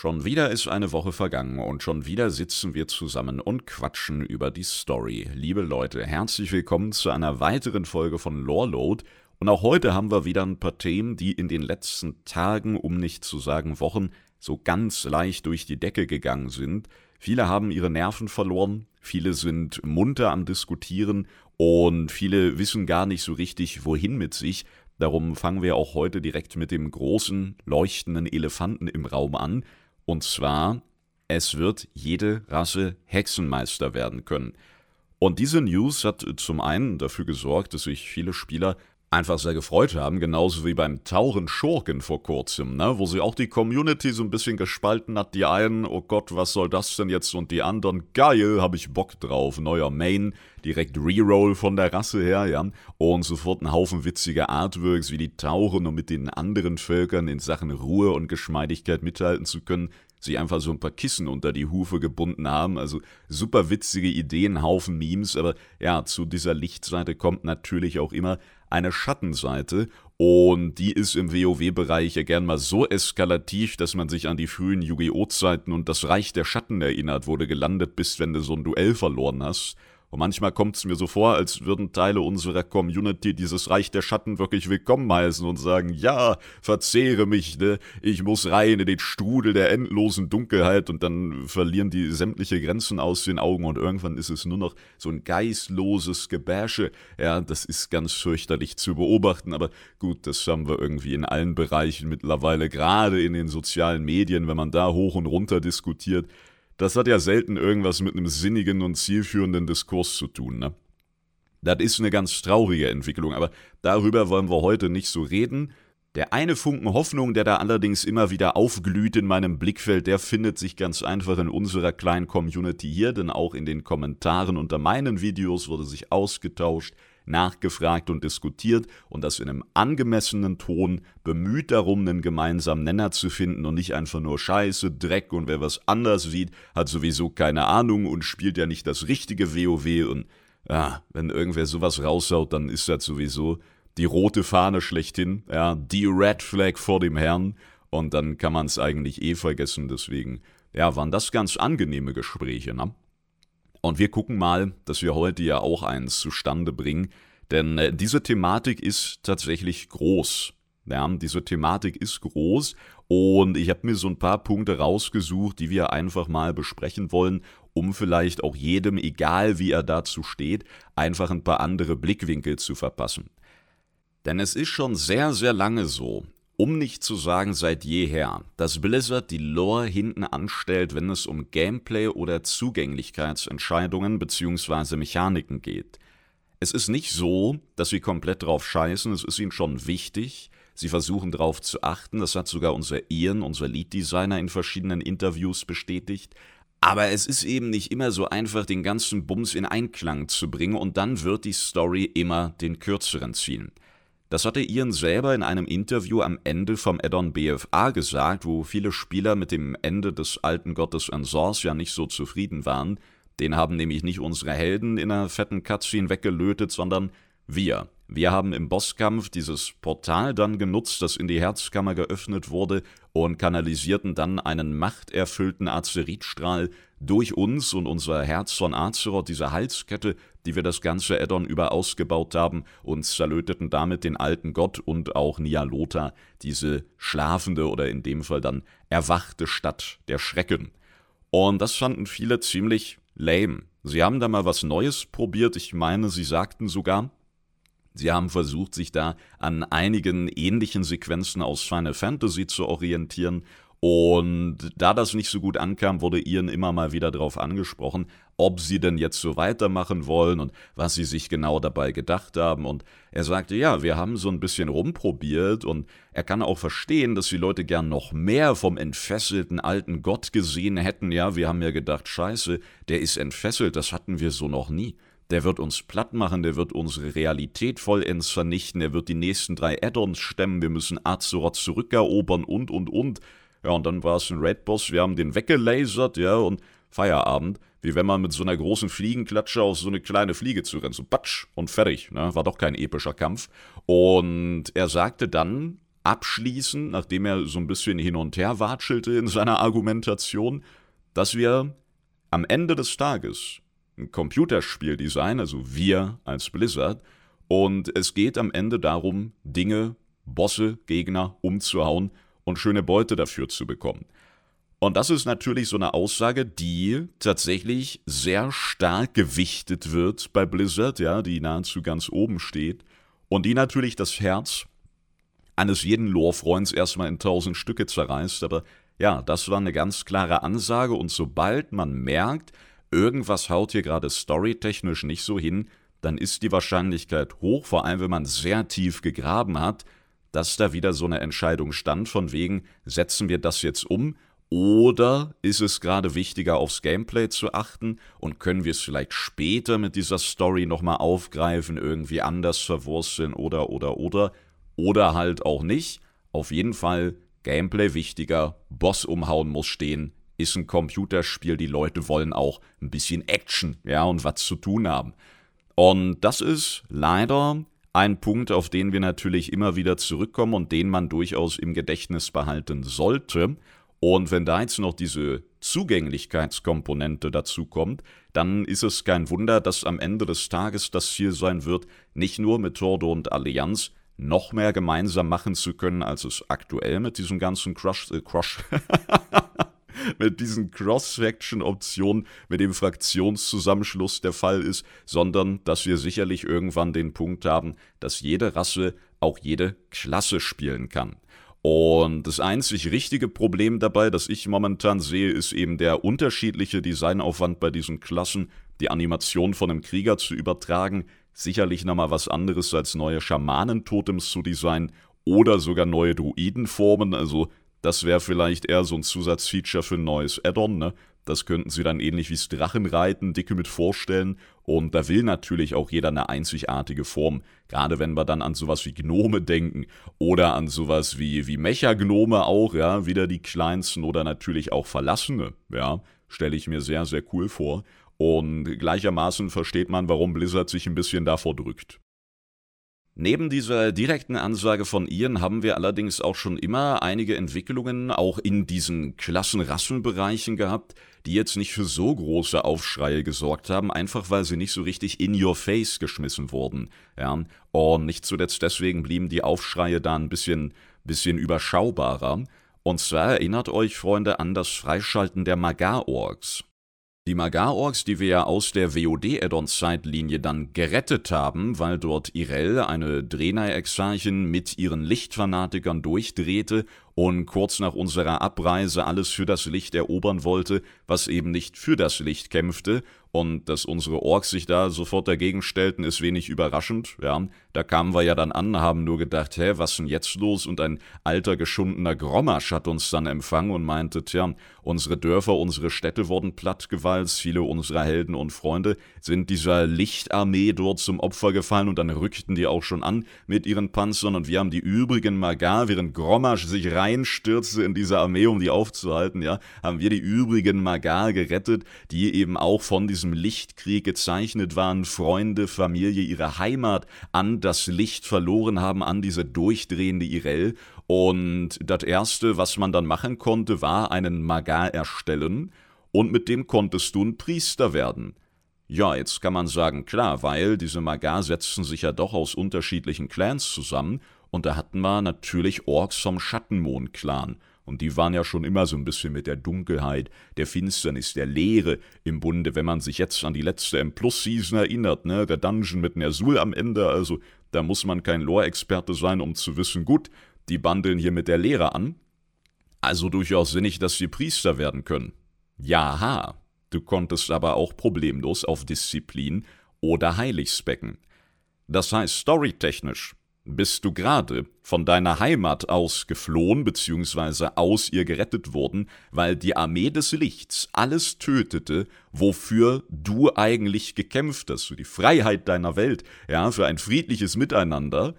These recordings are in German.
Schon wieder ist eine Woche vergangen und schon wieder sitzen wir zusammen und quatschen über die Story. Liebe Leute, herzlich willkommen zu einer weiteren Folge von Loreload. Und auch heute haben wir wieder ein paar Themen, die in den letzten Tagen, um nicht zu sagen Wochen, so ganz leicht durch die Decke gegangen sind. Viele haben ihre Nerven verloren, viele sind munter am Diskutieren und viele wissen gar nicht so richtig, wohin mit sich. Darum fangen wir auch heute direkt mit dem großen, leuchtenden Elefanten im Raum an. Und zwar, es wird jede Rasse Hexenmeister werden können. Und diese News hat zum einen dafür gesorgt, dass sich viele Spieler einfach sehr gefreut haben, genauso wie beim Tauren Schurken vor kurzem, ne? wo sie auch die Community so ein bisschen gespalten hat. Die einen, oh Gott, was soll das denn jetzt? Und die anderen, geil, hab ich Bock drauf. Neuer Main, direkt Reroll von der Rasse her, ja. Und sofort ein Haufen witziger Artworks, wie die tauchen, um mit den anderen Völkern in Sachen Ruhe und Geschmeidigkeit mithalten zu können sie einfach so ein paar Kissen unter die Hufe gebunden haben. Also super witzige Ideen, Haufen Memes, aber ja, zu dieser Lichtseite kommt natürlich auch immer eine Schattenseite und die ist im WoW-Bereich ja gern mal so eskalativ, dass man sich an die frühen Yu-Gi-Oh! Zeiten und das Reich der Schatten erinnert, wo du gelandet bist, wenn du so ein Duell verloren hast. Und manchmal kommt es mir so vor, als würden Teile unserer Community dieses Reich der Schatten wirklich willkommen heißen und sagen, ja, verzehre mich, ne? ich muss rein in den Strudel der endlosen Dunkelheit und dann verlieren die sämtliche Grenzen aus den Augen und irgendwann ist es nur noch so ein geistloses Gebäsche. Ja, das ist ganz fürchterlich zu beobachten, aber gut, das haben wir irgendwie in allen Bereichen mittlerweile, gerade in den sozialen Medien, wenn man da hoch und runter diskutiert, das hat ja selten irgendwas mit einem sinnigen und zielführenden Diskurs zu tun, ne? Das ist eine ganz traurige Entwicklung, aber darüber wollen wir heute nicht so reden. Der eine Funken Hoffnung, der da allerdings immer wieder aufglüht in meinem Blickfeld, der findet sich ganz einfach in unserer kleinen Community hier, denn auch in den Kommentaren unter meinen Videos wurde sich ausgetauscht, nachgefragt und diskutiert und das in einem angemessenen Ton, bemüht darum, einen gemeinsamen Nenner zu finden und nicht einfach nur Scheiße, Dreck und wer was anders sieht, hat sowieso keine Ahnung und spielt ja nicht das richtige WoW und ja, wenn irgendwer sowas raushaut, dann ist das sowieso die rote Fahne schlechthin, ja, die Red Flag vor dem Herrn und dann kann man es eigentlich eh vergessen, deswegen, ja, waren das ganz angenehme Gespräche, ne? Und wir gucken mal, dass wir heute ja auch eins zustande bringen, denn äh, diese Thematik ist tatsächlich groß. Ja, diese Thematik ist groß und ich habe mir so ein paar Punkte rausgesucht, die wir einfach mal besprechen wollen, um vielleicht auch jedem, egal wie er dazu steht, einfach ein paar andere Blickwinkel zu verpassen. Denn es ist schon sehr, sehr lange so, um nicht zu sagen seit jeher, dass Blizzard die Lore hinten anstellt, wenn es um Gameplay oder Zugänglichkeitsentscheidungen bzw. Mechaniken geht. Es ist nicht so, dass sie komplett drauf scheißen, es ist ihnen schon wichtig, sie versuchen darauf zu achten, das hat sogar unser Ian, unser Lead-Designer in verschiedenen Interviews bestätigt, aber es ist eben nicht immer so einfach, den ganzen Bums in Einklang zu bringen und dann wird die Story immer den kürzeren ziehen. Das hatte Ian selber in einem Interview am Ende vom Addon BFA gesagt, wo viele Spieler mit dem Ende des alten Gottes Ensors ja nicht so zufrieden waren. Den haben nämlich nicht unsere Helden in einer fetten Cutscene weggelötet, sondern wir. Wir haben im Bosskampf dieses Portal dann genutzt, das in die Herzkammer geöffnet wurde, und kanalisierten dann einen machterfüllten Azeritstrahl durch uns und unser Herz von Azeroth, diese Halskette, die wir das ganze Addon über ausgebaut haben, und zerlöteten damit den alten Gott und auch Nialota, diese schlafende oder in dem Fall dann erwachte Stadt der Schrecken. Und das fanden viele ziemlich lame. Sie haben da mal was Neues probiert, ich meine, sie sagten sogar, Sie haben versucht, sich da an einigen ähnlichen Sequenzen aus Final Fantasy zu orientieren und da das nicht so gut ankam, wurde Ian immer mal wieder darauf angesprochen, ob sie denn jetzt so weitermachen wollen und was sie sich genau dabei gedacht haben. Und er sagte, ja, wir haben so ein bisschen rumprobiert und er kann auch verstehen, dass die Leute gern noch mehr vom entfesselten alten Gott gesehen hätten. Ja, wir haben ja gedacht, scheiße, der ist entfesselt, das hatten wir so noch nie. Der wird uns platt machen, der wird unsere Realität vollends vernichten, er wird die nächsten drei Addons stemmen, wir müssen Azeroth zurückerobern und, und, und. Ja, und dann war es ein Red Boss, wir haben den weggelasert, ja, und Feierabend, wie wenn man mit so einer großen Fliegenklatsche auf so eine kleine Fliege zu rennt, so patsch und fertig, ne, war doch kein epischer Kampf. Und er sagte dann, abschließen, nachdem er so ein bisschen hin und her watschelte in seiner Argumentation, dass wir am Ende des Tages ein Computerspieldesign, also wir als Blizzard, und es geht am Ende darum, Dinge, Bosse, Gegner umzuhauen und schöne Beute dafür zu bekommen. Und das ist natürlich so eine Aussage, die tatsächlich sehr stark gewichtet wird bei Blizzard, ja, die nahezu ganz oben steht und die natürlich das Herz eines jeden Lore-Freunds erstmal in tausend Stücke zerreißt. Aber ja, das war eine ganz klare Ansage und sobald man merkt, irgendwas haut hier gerade storytechnisch nicht so hin, dann ist die Wahrscheinlichkeit hoch, vor allem wenn man sehr tief gegraben hat, dass da wieder so eine Entscheidung stand von wegen, setzen wir das jetzt um oder ist es gerade wichtiger, aufs Gameplay zu achten und können wir es vielleicht später mit dieser Story nochmal aufgreifen, irgendwie anders verwursteln oder, oder, oder, oder halt auch nicht. Auf jeden Fall Gameplay wichtiger, Boss umhauen muss stehen, ist ein Computerspiel, die Leute wollen auch ein bisschen Action, ja, und was zu tun haben. Und das ist leider ein Punkt, auf den wir natürlich immer wieder zurückkommen und den man durchaus im Gedächtnis behalten sollte. Und wenn da jetzt noch diese Zugänglichkeitskomponente dazu kommt, dann ist es kein Wunder, dass am Ende des Tages das Ziel sein wird, nicht nur mit Tordo und Allianz noch mehr gemeinsam machen zu können, als es aktuell mit diesem ganzen Crush, äh, Crush, mit diesen Cross-Faction-Optionen, mit dem Fraktionszusammenschluss der Fall ist, sondern dass wir sicherlich irgendwann den Punkt haben, dass jede Rasse auch jede Klasse spielen kann. Und das einzig richtige Problem dabei, das ich momentan sehe, ist eben der unterschiedliche Designaufwand bei diesen Klassen, die Animation von einem Krieger zu übertragen. Sicherlich nochmal was anderes als neue Schamanentotems zu designen oder sogar neue Druidenformen. Also, das wäre vielleicht eher so ein Zusatzfeature für ein neues Add-on, ne? Das könnten sie dann ähnlich wie das Drachenreiten dicke mit vorstellen. Und da will natürlich auch jeder eine einzigartige Form. Gerade wenn wir dann an sowas wie Gnome denken oder an sowas wie, wie Mecha-Gnome auch, ja, wieder die kleinsten oder natürlich auch Verlassene, ja, stelle ich mir sehr, sehr cool vor. Und gleichermaßen versteht man, warum Blizzard sich ein bisschen davor drückt. Neben dieser direkten Ansage von Ian haben wir allerdings auch schon immer einige Entwicklungen auch in diesen Klassenrassenbereichen gehabt, die jetzt nicht für so große Aufschreie gesorgt haben, einfach weil sie nicht so richtig in your face geschmissen wurden. Ja? Und nicht zuletzt deswegen blieben die Aufschreie da ein bisschen, bisschen überschaubarer. Und zwar erinnert euch, Freunde, an das Freischalten der Magar-Orks. Die Magar-Orks, die wir ja aus der WoD-Add-on-Zeitlinie dann gerettet haben, weil dort Irel, eine Drenai-Exarchin, mit ihren Lichtfanatikern durchdrehte und kurz nach unserer Abreise alles für das Licht erobern wollte, was eben nicht für das Licht kämpfte, und dass unsere Orks sich da sofort dagegen stellten, ist wenig überraschend. Ja, da kamen wir ja dann an, haben nur gedacht, hä, was denn jetzt los? Und ein alter, geschundener Grommasch hat uns dann empfangen und meinte, tja, unsere Dörfer, unsere Städte wurden plattgewalzt, viele unserer Helden und Freunde sind dieser Lichtarmee dort zum Opfer gefallen und dann rückten die auch schon an mit ihren Panzern und wir haben die übrigen Magar, während Grommasch sich reinstürzte in diese Armee, um die aufzuhalten, ja, haben wir die übrigen Magar gerettet, die eben auch von diesem diesem Lichtkrieg gezeichnet waren, Freunde, Familie, ihre Heimat an das Licht verloren haben, an diese durchdrehende Irel. Und das Erste, was man dann machen konnte, war einen Magar erstellen, und mit dem konntest du ein Priester werden. Ja, jetzt kann man sagen, klar, weil diese Magar setzten sich ja doch aus unterschiedlichen Clans zusammen, und da hatten wir natürlich Orks vom Schattenmond-Clan. Und die waren ja schon immer so ein bisschen mit der Dunkelheit, der Finsternis, der Leere im Bunde, wenn man sich jetzt an die letzte M-Plus-Season erinnert, ne? Der Dungeon mit Nersul am Ende, also da muss man kein Lore-Experte sein, um zu wissen, gut, die bandeln hier mit der Leere an. Also durchaus sinnig, dass sie Priester werden können. Jaha, du konntest aber auch problemlos auf Disziplin oder Heiligsbecken. Das heißt, storytechnisch bist du gerade von deiner Heimat aus geflohen bzw. aus ihr gerettet worden, weil die Armee des Lichts alles tötete, wofür du eigentlich gekämpft hast, für die Freiheit deiner Welt, ja, für ein friedliches Miteinander.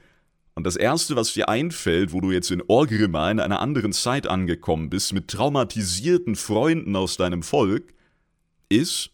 Und das erste, was dir einfällt, wo du jetzt in Orgrimmar in einer anderen Zeit angekommen bist, mit traumatisierten Freunden aus deinem Volk, ist,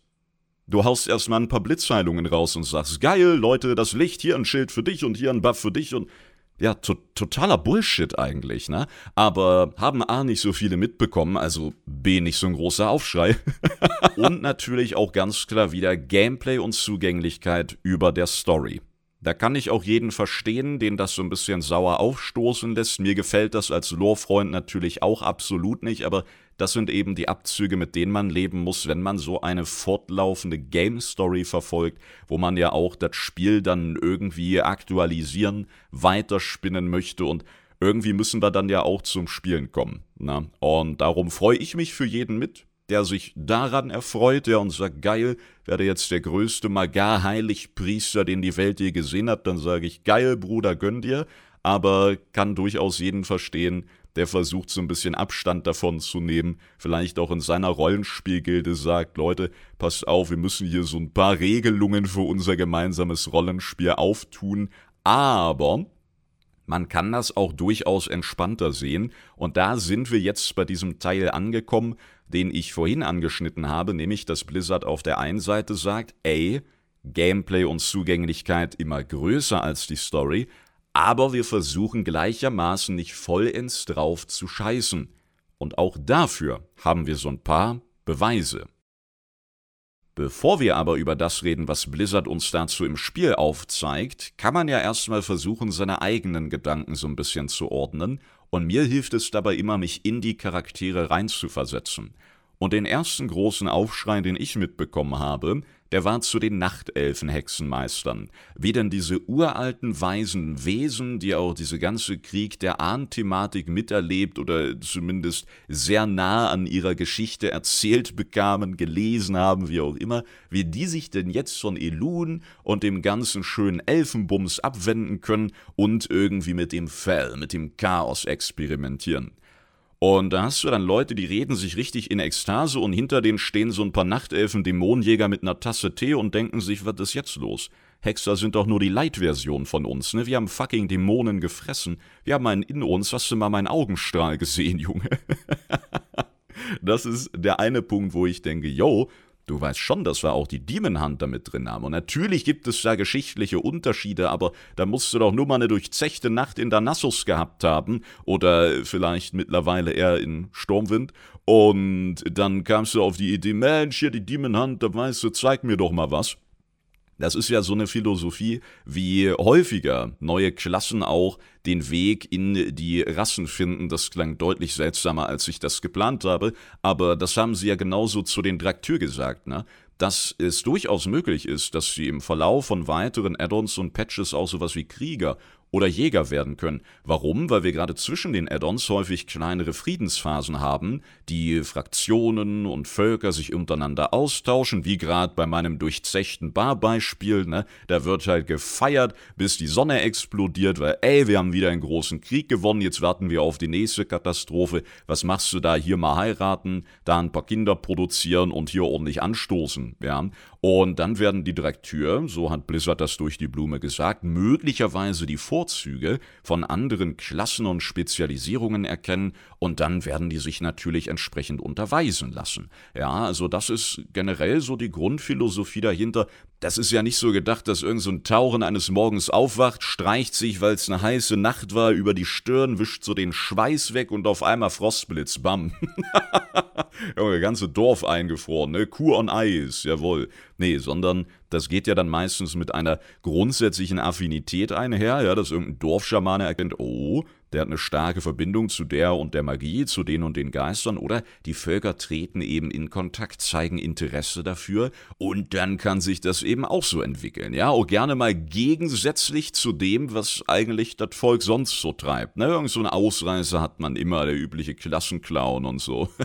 Du haust erstmal ein paar Blitzheilungen raus und sagst, geil, Leute, das Licht, hier ein Schild für dich und hier ein Buff für dich und ja, to totaler Bullshit eigentlich, ne? Aber haben A nicht so viele mitbekommen, also B nicht so ein großer Aufschrei. und natürlich auch ganz klar wieder Gameplay und Zugänglichkeit über der Story. Da kann ich auch jeden verstehen, den das so ein bisschen sauer aufstoßen lässt. Mir gefällt das als Lore-Freund natürlich auch absolut nicht, aber das sind eben die Abzüge, mit denen man leben muss, wenn man so eine fortlaufende Game Story verfolgt, wo man ja auch das Spiel dann irgendwie aktualisieren, weiterspinnen möchte und irgendwie müssen wir dann ja auch zum Spielen kommen. Na? Und darum freue ich mich für jeden mit, der sich daran erfreut, der uns sagt, geil, werde jetzt der größte Magar-Heiligpriester, den die Welt je gesehen hat, dann sage ich, geil, Bruder, gönn dir, aber kann durchaus jeden verstehen, der versucht so ein bisschen Abstand davon zu nehmen, vielleicht auch in seiner Rollenspielgilde sagt, Leute, passt auf, wir müssen hier so ein paar Regelungen für unser gemeinsames Rollenspiel auftun, aber man kann das auch durchaus entspannter sehen. Und da sind wir jetzt bei diesem Teil angekommen, den ich vorhin angeschnitten habe, nämlich dass Blizzard auf der einen Seite sagt, ey, Gameplay und Zugänglichkeit immer größer als die Story, aber wir versuchen gleichermaßen nicht vollends drauf zu scheißen. Und auch dafür haben wir so ein paar Beweise. Bevor wir aber über das reden, was Blizzard uns dazu im Spiel aufzeigt, kann man ja erstmal versuchen, seine eigenen Gedanken so ein bisschen zu ordnen, und mir hilft es dabei immer, mich in die Charaktere reinzuversetzen. Und den ersten großen Aufschrei, den ich mitbekommen habe, der war zu den Nachtelfen-Hexenmeistern. Wie denn diese uralten, weisen Wesen, die auch diese ganze Krieg der Ahn-Thematik miterlebt oder zumindest sehr nah an ihrer Geschichte erzählt bekamen, gelesen haben, wie auch immer, wie die sich denn jetzt von Elun und dem ganzen schönen Elfenbums abwenden können und irgendwie mit dem Fell, mit dem Chaos experimentieren. Und da hast du dann Leute, die reden sich richtig in Ekstase und hinter denen stehen so ein paar Nachtelfen, Dämonenjäger mit einer Tasse Tee und denken sich, was ist jetzt los? Hexer sind doch nur die Light-Version von uns, ne? Wir haben fucking Dämonen gefressen. Wir haben einen in uns. Hast du mal meinen Augenstrahl gesehen, Junge? das ist der eine Punkt, wo ich denke, yo, Du weißt schon, dass wir auch die Demon Hunter mit drin haben. Und natürlich gibt es da geschichtliche Unterschiede, aber da musst du doch nur mal eine durchzechte Nacht in Danassus gehabt haben oder vielleicht mittlerweile eher in Sturmwind. Und dann kamst du auf die Idee, Mensch, hier die Demon Hunter, weißt du, zeig mir doch mal was. Das ist ja so eine Philosophie, wie häufiger neue Klassen auch den Weg in die Rassen finden. Das klang deutlich seltsamer, als ich das geplant habe, aber das haben sie ja genauso zu den Draktür gesagt, ne? dass es durchaus möglich ist, dass sie im Verlauf von weiteren Add-ons und Patches auch sowas wie Krieger oder Jäger werden können. Warum? Weil wir gerade zwischen den Add-ons häufig kleinere Friedensphasen haben, die Fraktionen und Völker sich untereinander austauschen, wie gerade bei meinem durchzechten Bar-Beispiel. Ne? Da wird halt gefeiert, bis die Sonne explodiert, weil ey, wir haben wieder einen großen Krieg gewonnen, jetzt warten wir auf die nächste Katastrophe. Was machst du da? Hier mal heiraten, da ein paar Kinder produzieren und hier ordentlich anstoßen. Ja? Und dann werden die Direkteur, so hat Blizzard das durch die Blume gesagt, möglicherweise die Vorzüge von anderen Klassen und Spezialisierungen erkennen und dann werden die sich natürlich entsprechend unterweisen lassen. Ja, also das ist generell so die Grundphilosophie dahinter. Das ist ja nicht so gedacht, dass irgend so ein eines Morgens aufwacht, streicht sich, weil es eine heiße Nacht war, über die Stirn, wischt so den Schweiß weg und auf einmal Frostblitz, bam. Junge, ganze Dorf eingefroren, ne? Kuh on Eis, jawohl. Nee, sondern das geht ja dann meistens mit einer grundsätzlichen Affinität einher, ja, dass irgendein Dorfschamane erkennt, oh, der hat eine starke Verbindung zu der und der Magie, zu den und den Geistern, oder die Völker treten eben in Kontakt, zeigen Interesse dafür, und dann kann sich das eben auch so entwickeln, ja, auch gerne mal gegensätzlich zu dem, was eigentlich das Volk sonst so treibt, ne, irgend so eine Ausreise hat man immer, der übliche Klassenclown und so.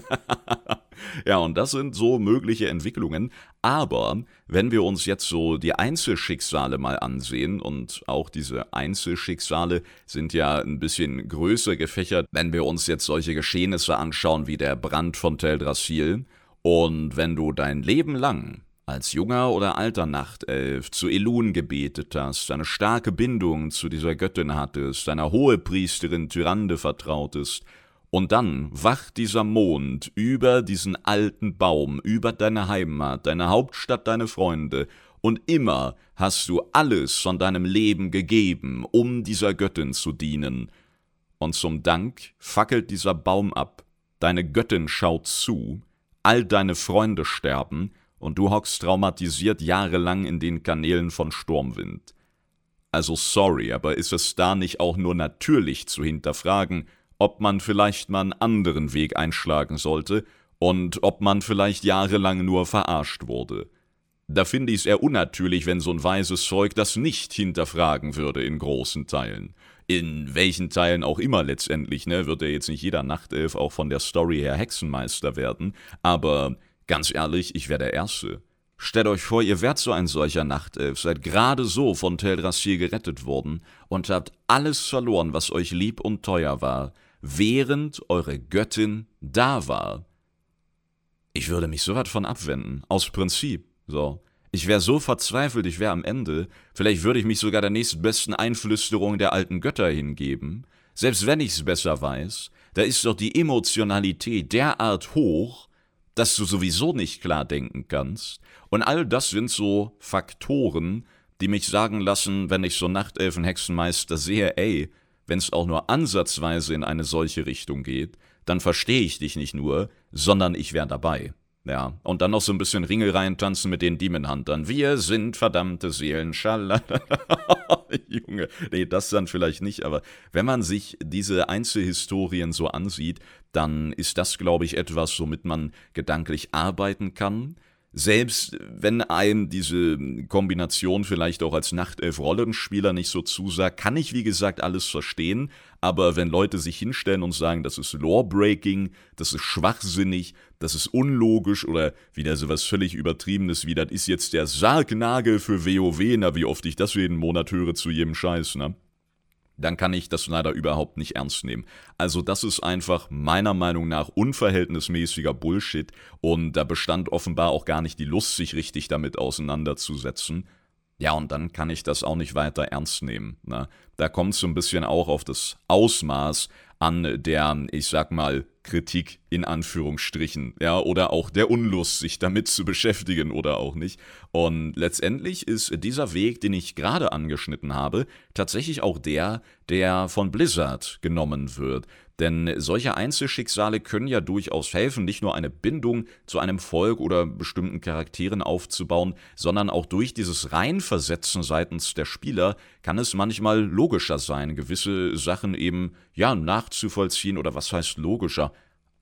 Ja, und das sind so mögliche Entwicklungen. Aber wenn wir uns jetzt so die Einzelschicksale mal ansehen, und auch diese Einzelschicksale sind ja ein bisschen größer gefächert, wenn wir uns jetzt solche Geschehnisse anschauen wie der Brand von Teldrassil, und wenn du dein Leben lang als junger oder alter Nachtelf zu Elun gebetet hast, eine starke Bindung zu dieser Göttin hattest, einer Hohepriesterin Tyrande vertrautest, und dann wacht dieser Mond über diesen alten Baum, über deine Heimat, deine Hauptstadt, deine Freunde, und immer hast du alles von deinem Leben gegeben, um dieser Göttin zu dienen. Und zum Dank fackelt dieser Baum ab, deine Göttin schaut zu, all deine Freunde sterben, und du hockst traumatisiert jahrelang in den Kanälen von Sturmwind. Also sorry, aber ist es da nicht auch nur natürlich zu hinterfragen, ob man vielleicht mal einen anderen Weg einschlagen sollte und ob man vielleicht jahrelang nur verarscht wurde? Da finde ich es eher unnatürlich, wenn so ein weises Zeug das nicht hinterfragen würde in großen Teilen. In welchen Teilen auch immer letztendlich, ne, wird ja jetzt nicht jeder Nachtelf auch von der Story her Hexenmeister werden, aber ganz ehrlich, ich wäre der Erste. Stellt euch vor, ihr wärt so ein solcher Nachtelf, seid gerade so von Teldrassil gerettet worden und habt alles verloren, was euch lieb und teuer war, während eure Göttin da war. Ich würde mich so weit von abwenden, aus Prinzip, so. Ich wäre so verzweifelt, ich wäre am Ende, vielleicht würde ich mich sogar der nächstbesten Einflüsterung der alten Götter hingeben, selbst wenn ich's besser weiß, da ist doch die Emotionalität derart hoch, dass du sowieso nicht klar denken kannst. Und all das sind so Faktoren, die mich sagen lassen, wenn ich so Nachtelfen-Hexenmeister sehe, ey, wenn es auch nur ansatzweise in eine solche Richtung geht, dann verstehe ich dich nicht nur, sondern ich wäre dabei. Ja, und dann noch so ein bisschen Ringel reintanzen mit den Demon Huntern. Wir sind verdammte Seelen, schalala. Junge, nee, das dann vielleicht nicht, aber wenn man sich diese Einzelhistorien so ansieht, dann ist das, glaube ich, etwas, womit man gedanklich arbeiten kann. Selbst wenn einem diese Kombination vielleicht auch als Nachtelf-Rollenspieler nicht so zusagt, kann ich wie gesagt alles verstehen, aber wenn Leute sich hinstellen und sagen, das ist Lore-Breaking, das ist schwachsinnig, das ist unlogisch oder wieder so was völlig Übertriebenes wie, das ist jetzt der Sargnagel für WoW, na wie oft ich das jeden Monat höre zu jedem Scheiß, ne? Dann kann ich das leider überhaupt nicht ernst nehmen. Also das ist einfach meiner Meinung nach unverhältnismäßiger Bullshit und da bestand offenbar auch gar nicht die Lust, sich richtig damit auseinanderzusetzen. Ja, und dann kann ich das auch nicht weiter ernst nehmen. Ne? Da kommt es so ein bisschen auch auf das Ausmaß an der, ich sag mal, Kritik in Anführungsstrichen, ja, oder auch der Unlust, sich damit zu beschäftigen oder auch nicht. Und letztendlich ist dieser Weg, den ich gerade angeschnitten habe, tatsächlich auch der, der von Blizzard genommen wird. Denn solche Einzelschicksale können ja durchaus helfen, nicht nur eine Bindung zu einem Volk oder bestimmten Charakteren aufzubauen, sondern auch durch dieses Reinversetzen seitens der Spieler kann es manchmal logischer sein, gewisse Sachen eben, ja, nachzuvollziehen oder was heißt logischer?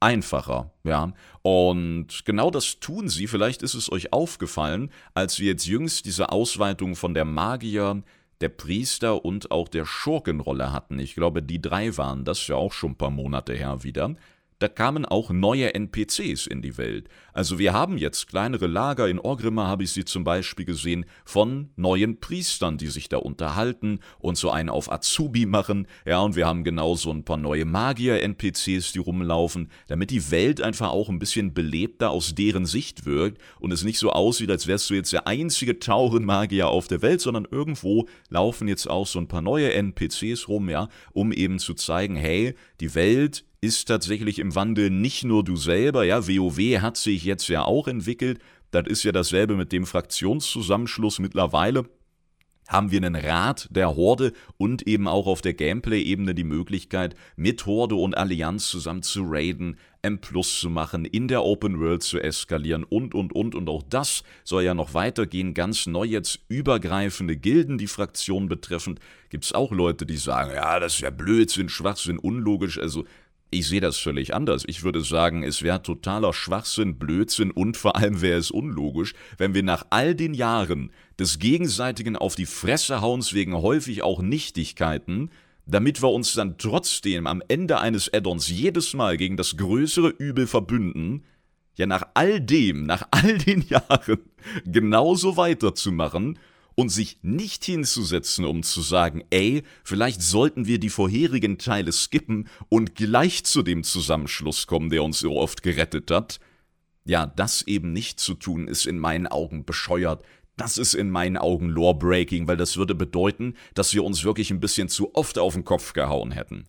einfacher, ja. Und genau das tun sie. Vielleicht ist es euch aufgefallen, als wir jetzt jüngst diese Ausweitung von der Magier, der Priester und auch der Schurkenrolle hatten. Ich glaube, die drei waren das ja auch schon ein paar Monate her wieder da kamen auch neue NPCs in die Welt. Also wir haben jetzt kleinere Lager, in Orgrimmar habe ich sie zum Beispiel gesehen, von neuen Priestern, die sich da unterhalten und so einen auf Azubi machen. Ja, und wir haben genauso ein paar neue Magier-NPCs, die rumlaufen, damit die Welt einfach auch ein bisschen belebter aus deren Sicht wirkt und es nicht so aussieht, als wärst du jetzt der einzige Taurenmagier auf der Welt, sondern irgendwo laufen jetzt auch so ein paar neue NPCs rum, ja, um eben zu zeigen, hey, die Welt ist tatsächlich im Wandel nicht nur du selber, ja, WoW hat sich jetzt ja auch entwickelt, das ist ja dasselbe mit dem Fraktionszusammenschluss mittlerweile haben wir einen Rat der Horde und eben auch auf der Gameplay-Ebene die Möglichkeit, mit Horde und Allianz zusammen zu raiden, M Plus zu machen, in der Open World zu eskalieren und, und, und. Und auch das soll ja noch weitergehen. Ganz neu jetzt übergreifende Gilden, die Fraktion betreffend, gibt es auch Leute, die sagen, ja, das ist ja Blödsinn, Schwachsinn, unlogisch. Also ich sehe das völlig anders. Ich würde sagen, es wäre totaler Schwachsinn, Blödsinn und vor allem wäre es unlogisch, wenn wir nach all den Jahren des gegenseitigen auf die Fresse hauens wegen häufig auch Nichtigkeiten, damit wir uns dann trotzdem am Ende eines Addons jedes Mal gegen das größere Übel verbünden, ja nach all dem, nach all den Jahren genauso weiterzumachen und sich nicht hinzusetzen, um zu sagen, ey, vielleicht sollten wir die vorherigen Teile skippen und gleich zu dem Zusammenschluss kommen, der uns so oft gerettet hat. Ja, das eben nicht zu tun, ist in meinen Augen bescheuert. Das ist in meinen Augen Lore-Breaking, weil das würde bedeuten, dass wir uns wirklich ein bisschen zu oft auf den Kopf gehauen hätten.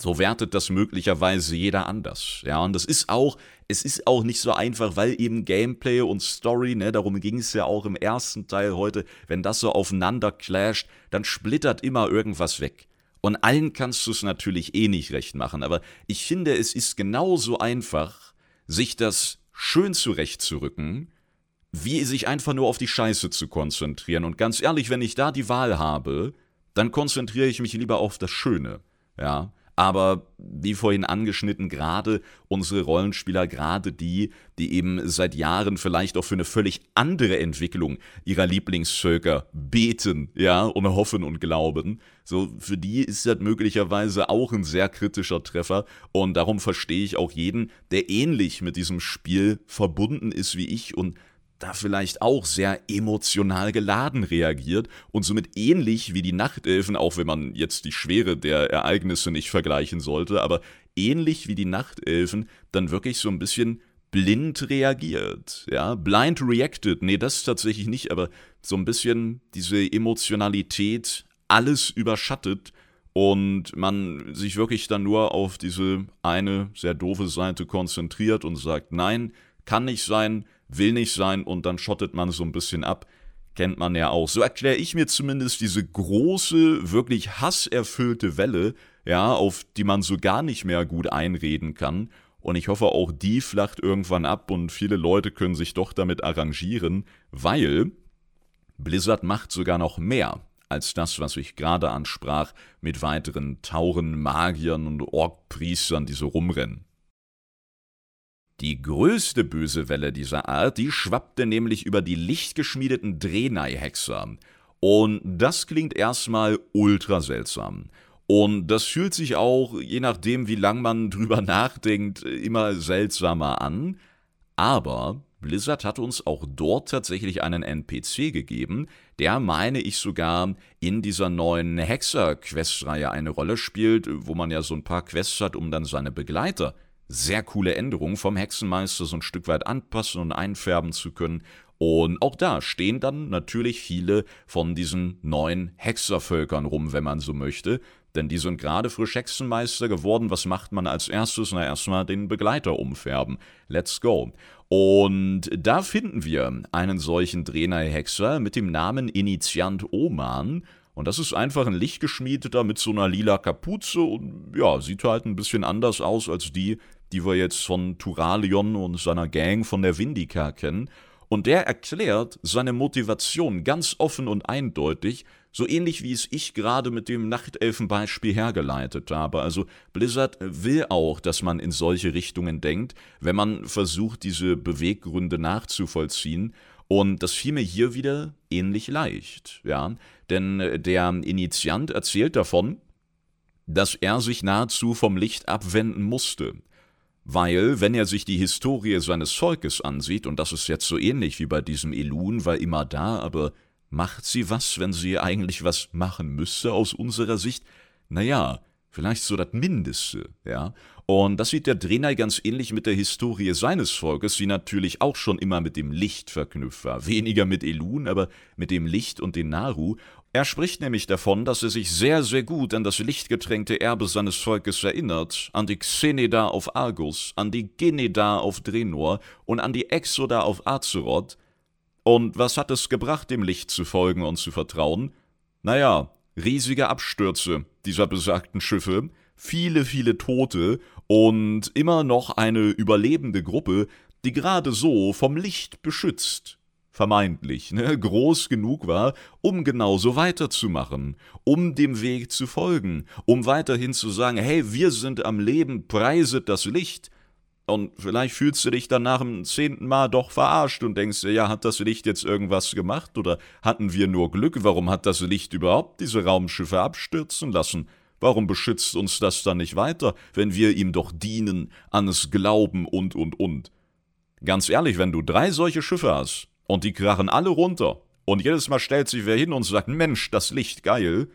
So wertet das möglicherweise jeder anders. Ja, und das ist auch, es ist auch nicht so einfach, weil eben Gameplay und Story, ne, darum ging es ja auch im ersten Teil heute, wenn das so aufeinander clasht, dann splittert immer irgendwas weg. Und allen kannst du es natürlich eh nicht recht machen, aber ich finde, es ist genauso einfach, sich das schön zurechtzurücken, wie sich einfach nur auf die Scheiße zu konzentrieren. Und ganz ehrlich, wenn ich da die Wahl habe, dann konzentriere ich mich lieber auf das Schöne. Ja, aber wie vorhin angeschnitten, gerade unsere Rollenspieler, gerade die, die eben seit Jahren vielleicht auch für eine völlig andere Entwicklung ihrer Lieblingsvölker beten, ja, und hoffen und glauben, so für die ist das möglicherweise auch ein sehr kritischer Treffer. Und darum verstehe ich auch jeden, der ähnlich mit diesem Spiel verbunden ist wie ich und da vielleicht auch sehr emotional geladen reagiert und somit ähnlich wie die Nachtelfen, auch wenn man jetzt die Schwere der Ereignisse nicht vergleichen sollte, aber ähnlich wie die Nachtelfen dann wirklich so ein bisschen blind reagiert, ja, blind reacted, nee, das tatsächlich nicht, aber so ein bisschen diese Emotionalität alles überschattet und man sich wirklich dann nur auf diese eine sehr doofe Seite konzentriert und sagt, nein, kann nicht sein, will nicht sein und dann schottet man so ein bisschen ab. Kennt man ja auch. So erkläre ich mir zumindest diese große, wirklich hasserfüllte Welle, ja, auf die man so gar nicht mehr gut einreden kann. Und ich hoffe, auch die flacht irgendwann ab und viele Leute können sich doch damit arrangieren, weil Blizzard macht sogar noch mehr als das, was ich gerade ansprach, mit weiteren Tauren, Magiern und Orkpriestern, die so rumrennen. Die größte böse Welle dieser Art, die schwappte nämlich über die lichtgeschmiedeten Drenai-Hexer. Und das klingt erstmal ultra seltsam. Und das fühlt sich auch, je nachdem, wie lang man drüber nachdenkt, immer seltsamer an. Aber Blizzard hat uns auch dort tatsächlich einen NPC gegeben, der, meine ich sogar, in dieser neuen Hexer-Quest-Reihe eine Rolle spielt, wo man ja so ein paar Quests hat, um dann seine Begleiter sehr coole Änderung vom Hexenmeister so ein Stück weit anpassen und einfärben zu können. Und auch da stehen dann natürlich viele von diesen neuen Hexervölkern rum, wenn man so möchte. Denn die sind gerade frisch Hexenmeister geworden. Was macht man als erstes? Na, erstmal den Begleiter umfärben. Let's go. Und da finden wir einen solchen Drenai-Hexer mit dem Namen Initiant Oman. Und das ist einfach ein Lichtgeschmiedeter mit so einer lila Kapuze und ja, sieht halt ein bisschen anders aus als die, die wir jetzt von Turalion und seiner Gang von der Vindica kennen. Und der erklärt seine Motivation ganz offen und eindeutig, so ähnlich wie es ich gerade mit dem Nachtelfenbeispiel hergeleitet habe. Also Blizzard will auch, dass man in solche Richtungen denkt, wenn man versucht, diese Beweggründe nachzuvollziehen. Und das fiel mir hier wieder ähnlich leicht, ja. Denn der Initiant erzählt davon, dass er sich nahezu vom Licht abwenden musste. Weil, wenn er sich die Historie seines Volkes ansieht, und das ist jetzt so ähnlich wie bei diesem Elun, war immer da, aber macht sie was, wenn sie eigentlich was machen müsste aus unserer Sicht? Naja, vielleicht so das Mindeste, ja. Und das sieht der Drenai ganz ähnlich mit der Historie seines Volkes, die natürlich auch schon immer mit dem Licht verknüpft war. Weniger mit Elun, aber mit dem Licht und den Naru. Er spricht nämlich davon, dass er sich sehr, sehr gut an das lichtgetränkte Erbe seines Volkes erinnert, an die Xeneda auf Argus, an die Geneda auf Drenor und an die Exoda auf Azeroth. Und was hat es gebracht, dem Licht zu folgen und zu vertrauen? Naja, riesige Abstürze dieser besagten Schiffe, viele, viele Tote und immer noch eine überlebende Gruppe, die gerade so vom Licht beschützt vermeintlich, ne, groß genug war, um genauso weiterzumachen, um dem Weg zu folgen, um weiterhin zu sagen, hey, wir sind am Leben, preiset das Licht. Und vielleicht fühlst du dich dann nach dem zehnten Mal doch verarscht und denkst dir, ja, hat das Licht jetzt irgendwas gemacht oder hatten wir nur Glück? Warum hat das Licht überhaupt diese Raumschiffe abstürzen lassen? Warum beschützt uns das dann nicht weiter, wenn wir ihm doch dienen, an es glauben und und und? Ganz ehrlich, wenn du drei solche Schiffe hast, und die krachen alle runter. Und jedes Mal stellt sich wer hin und sagt, Mensch, das Licht geil.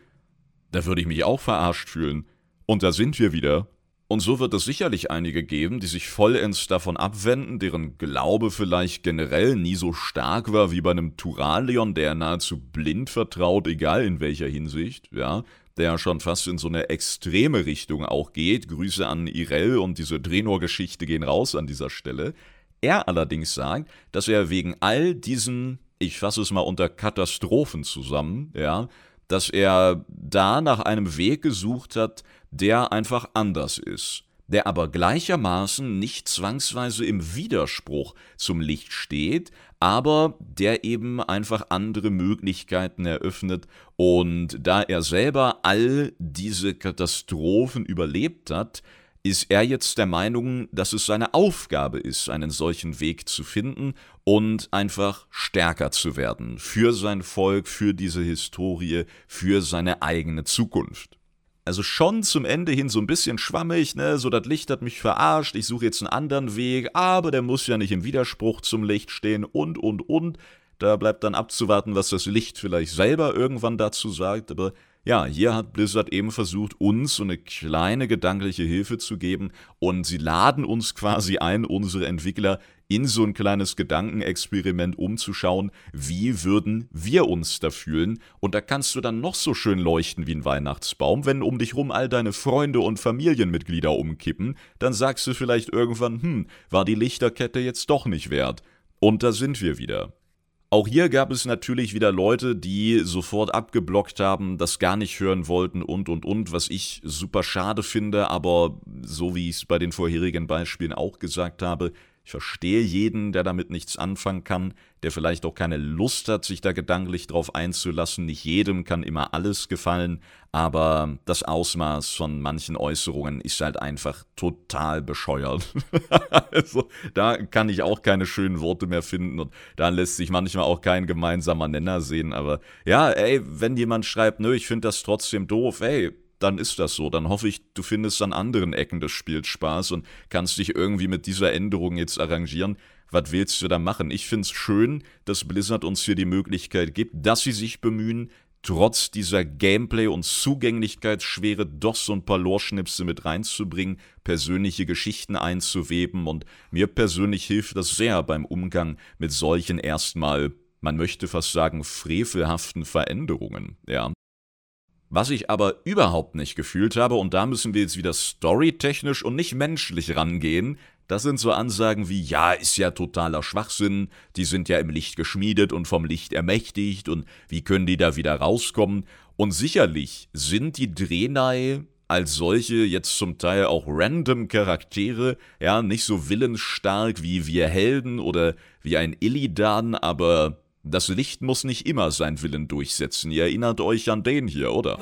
Da würde ich mich auch verarscht fühlen. Und da sind wir wieder. Und so wird es sicherlich einige geben, die sich vollends davon abwenden, deren Glaube vielleicht generell nie so stark war wie bei einem Turalion, der nahezu blind vertraut, egal in welcher Hinsicht, ja, der schon fast in so eine extreme Richtung auch geht. Grüße an Irel und diese Drenor-Geschichte gehen raus an dieser Stelle. Er allerdings sagt, dass er wegen all diesen, ich fasse es mal unter Katastrophen zusammen, ja, dass er da nach einem Weg gesucht hat, der einfach anders ist, der aber gleichermaßen nicht zwangsweise im Widerspruch zum Licht steht, aber der eben einfach andere Möglichkeiten eröffnet. Und da er selber all diese Katastrophen überlebt hat, ist er jetzt der Meinung, dass es seine Aufgabe ist, einen solchen Weg zu finden und einfach stärker zu werden für sein Volk, für diese Historie, für seine eigene Zukunft. Also schon zum Ende hin so ein bisschen schwammig, ne, so das Licht hat mich verarscht, ich suche jetzt einen anderen Weg, aber der muss ja nicht im Widerspruch zum Licht stehen und und und. Da bleibt dann abzuwarten, was das Licht vielleicht selber irgendwann dazu sagt, aber ja, hier hat Blizzard eben versucht, uns so eine kleine gedankliche Hilfe zu geben und sie laden uns quasi ein, unsere Entwickler, in so ein kleines Gedankenexperiment umzuschauen, wie würden wir uns da fühlen. Und da kannst du dann noch so schön leuchten wie ein Weihnachtsbaum, wenn um dich rum all deine Freunde und Familienmitglieder umkippen, dann sagst du vielleicht irgendwann, hm, war die Lichterkette jetzt doch nicht wert. Und da sind wir wieder. Auch hier gab es natürlich wieder Leute, die sofort abgeblockt haben, das gar nicht hören wollten und und und, was ich super schade finde, aber so wie ich es bei den vorherigen Beispielen auch gesagt habe, ich verstehe jeden, der damit nichts anfangen kann, der vielleicht auch keine Lust hat, sich da gedanklich drauf einzulassen. Nicht jedem kann immer alles gefallen, aber das Ausmaß von manchen Äußerungen ist halt einfach total bescheuert. also da kann ich auch keine schönen Worte mehr finden und da lässt sich manchmal auch kein gemeinsamer Nenner sehen. Aber ja, ey, wenn jemand schreibt, nö, ich finde das trotzdem doof, ey, dann ist das so. Dann hoffe ich, du findest an anderen Ecken des Spiels Spaß und kannst dich irgendwie mit dieser Änderung jetzt arrangieren. Was willst du da machen? Ich finde es schön, dass Blizzard uns hier die Möglichkeit gibt, dass sie sich bemühen, trotz dieser Gameplay- und Zugänglichkeitsschwere doch so ein paar Lore-Schnipse mit reinzubringen, persönliche Geschichten einzuweben und mir persönlich hilft das sehr beim Umgang mit solchen erstmal, man möchte fast sagen, frevelhaften Veränderungen, ja. Was ich aber überhaupt nicht gefühlt habe, und da müssen wir jetzt wieder storytechnisch und nicht menschlich rangehen, das sind so Ansagen wie, ja, ist ja totaler Schwachsinn, die sind ja im Licht geschmiedet und vom Licht ermächtigt und wie können die da wieder rauskommen? Und sicherlich sind die Drenai als solche jetzt zum Teil auch random Charaktere, ja, nicht so willensstark wie wir Helden oder wie ein Illidan, aber das Licht muss nicht immer sein Willen durchsetzen. Ihr erinnert euch an den hier, oder?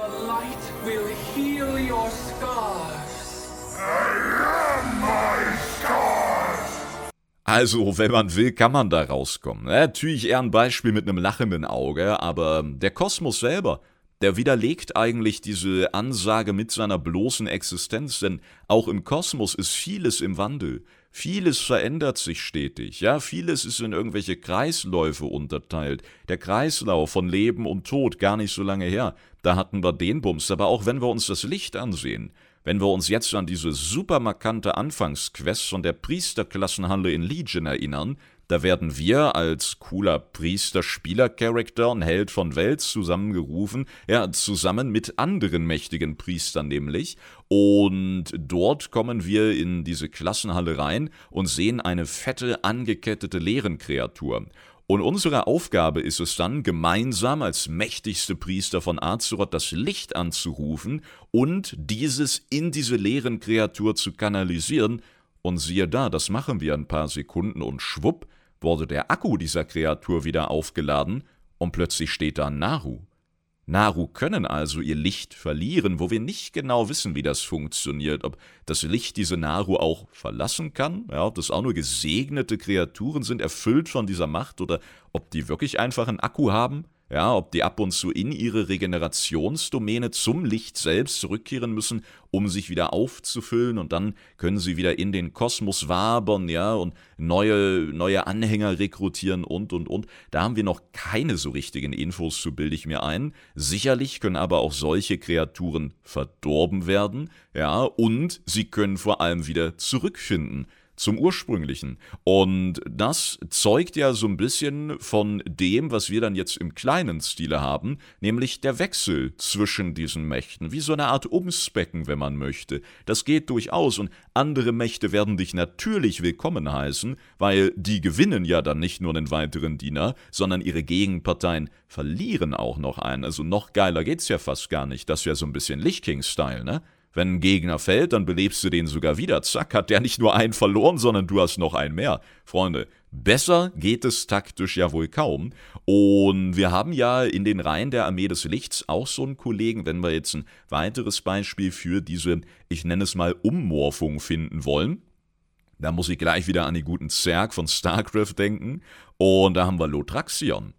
Also, wenn man will, kann man da rauskommen. Natürlich eher ein Beispiel mit einem lachenden Auge, aber der Kosmos selber, der widerlegt eigentlich diese Ansage mit seiner bloßen Existenz, denn auch im Kosmos ist vieles im Wandel. Vieles verändert sich stetig, ja, vieles ist in irgendwelche Kreisläufe unterteilt. Der Kreislauf von Leben und Tod, gar nicht so lange her, da hatten wir den Bums, aber auch wenn wir uns das Licht ansehen, wenn wir uns jetzt an diese super markante Anfangsquest von der Priesterklassenhalle in Legion erinnern, da werden wir als cooler Priester-Spieler-Charakter und Held von Welt zusammengerufen, ja, zusammen mit anderen mächtigen Priestern nämlich. Und dort kommen wir in diese Klassenhalle rein und sehen eine fette, angekettete Leerenkreatur. Und unsere Aufgabe ist es dann, gemeinsam als mächtigste Priester von Azeroth das Licht anzurufen und dieses in diese leeren Kreatur zu kanalisieren. Und siehe da, das machen wir ein paar Sekunden und schwupp, wurde der Akku dieser Kreatur wieder aufgeladen und plötzlich steht da Naru. Naru können also ihr Licht verlieren, wo wir nicht genau wissen, wie das funktioniert, ob das Licht diese Naru auch verlassen kann, ja, ob das auch nur gesegnete Kreaturen sind, erfüllt von dieser Macht, oder ob die wirklich einfach einen Akku haben ja, ob die ab und zu in ihre Regenerationsdomäne zum Licht selbst zurückkehren müssen, um sich wieder aufzufüllen und dann können sie wieder in den Kosmos wabern, ja, und neue, neue Anhänger rekrutieren und und und. Da haben wir noch keine so richtigen Infos zu, bilde ich mir ein. Sicherlich können aber auch solche Kreaturen verdorben werden, ja, und sie können vor allem wieder zurückfinden zum ursprünglichen. Und das zeugt ja so ein bisschen von dem, was wir dann jetzt im kleinen Stile haben, nämlich der Wechsel zwischen diesen Mächten, wie so eine Art Umspecken, wenn man möchte. Das geht durchaus und andere Mächte werden dich natürlich willkommen heißen, weil die gewinnen ja dann nicht nur einen weiteren Diener, sondern ihre Gegenparteien verlieren auch noch einen. Also noch geiler geht's ja fast gar nicht. Das wäre so ein bisschen Lichtking-Style, ne? Wenn ein Gegner fällt, dann belebst du den sogar wieder. Zack, hat der nicht nur einen verloren, sondern du hast noch einen mehr. Freunde, besser geht es taktisch ja wohl kaum. Und wir haben ja in den Reihen der Armee des Lichts auch so einen Kollegen, wenn wir jetzt ein weiteres Beispiel für diese, ich nenne es mal, Ummorphung finden wollen. Da muss ich gleich wieder an die guten Zerg von StarCraft denken. Und da haben wir Lotraxion.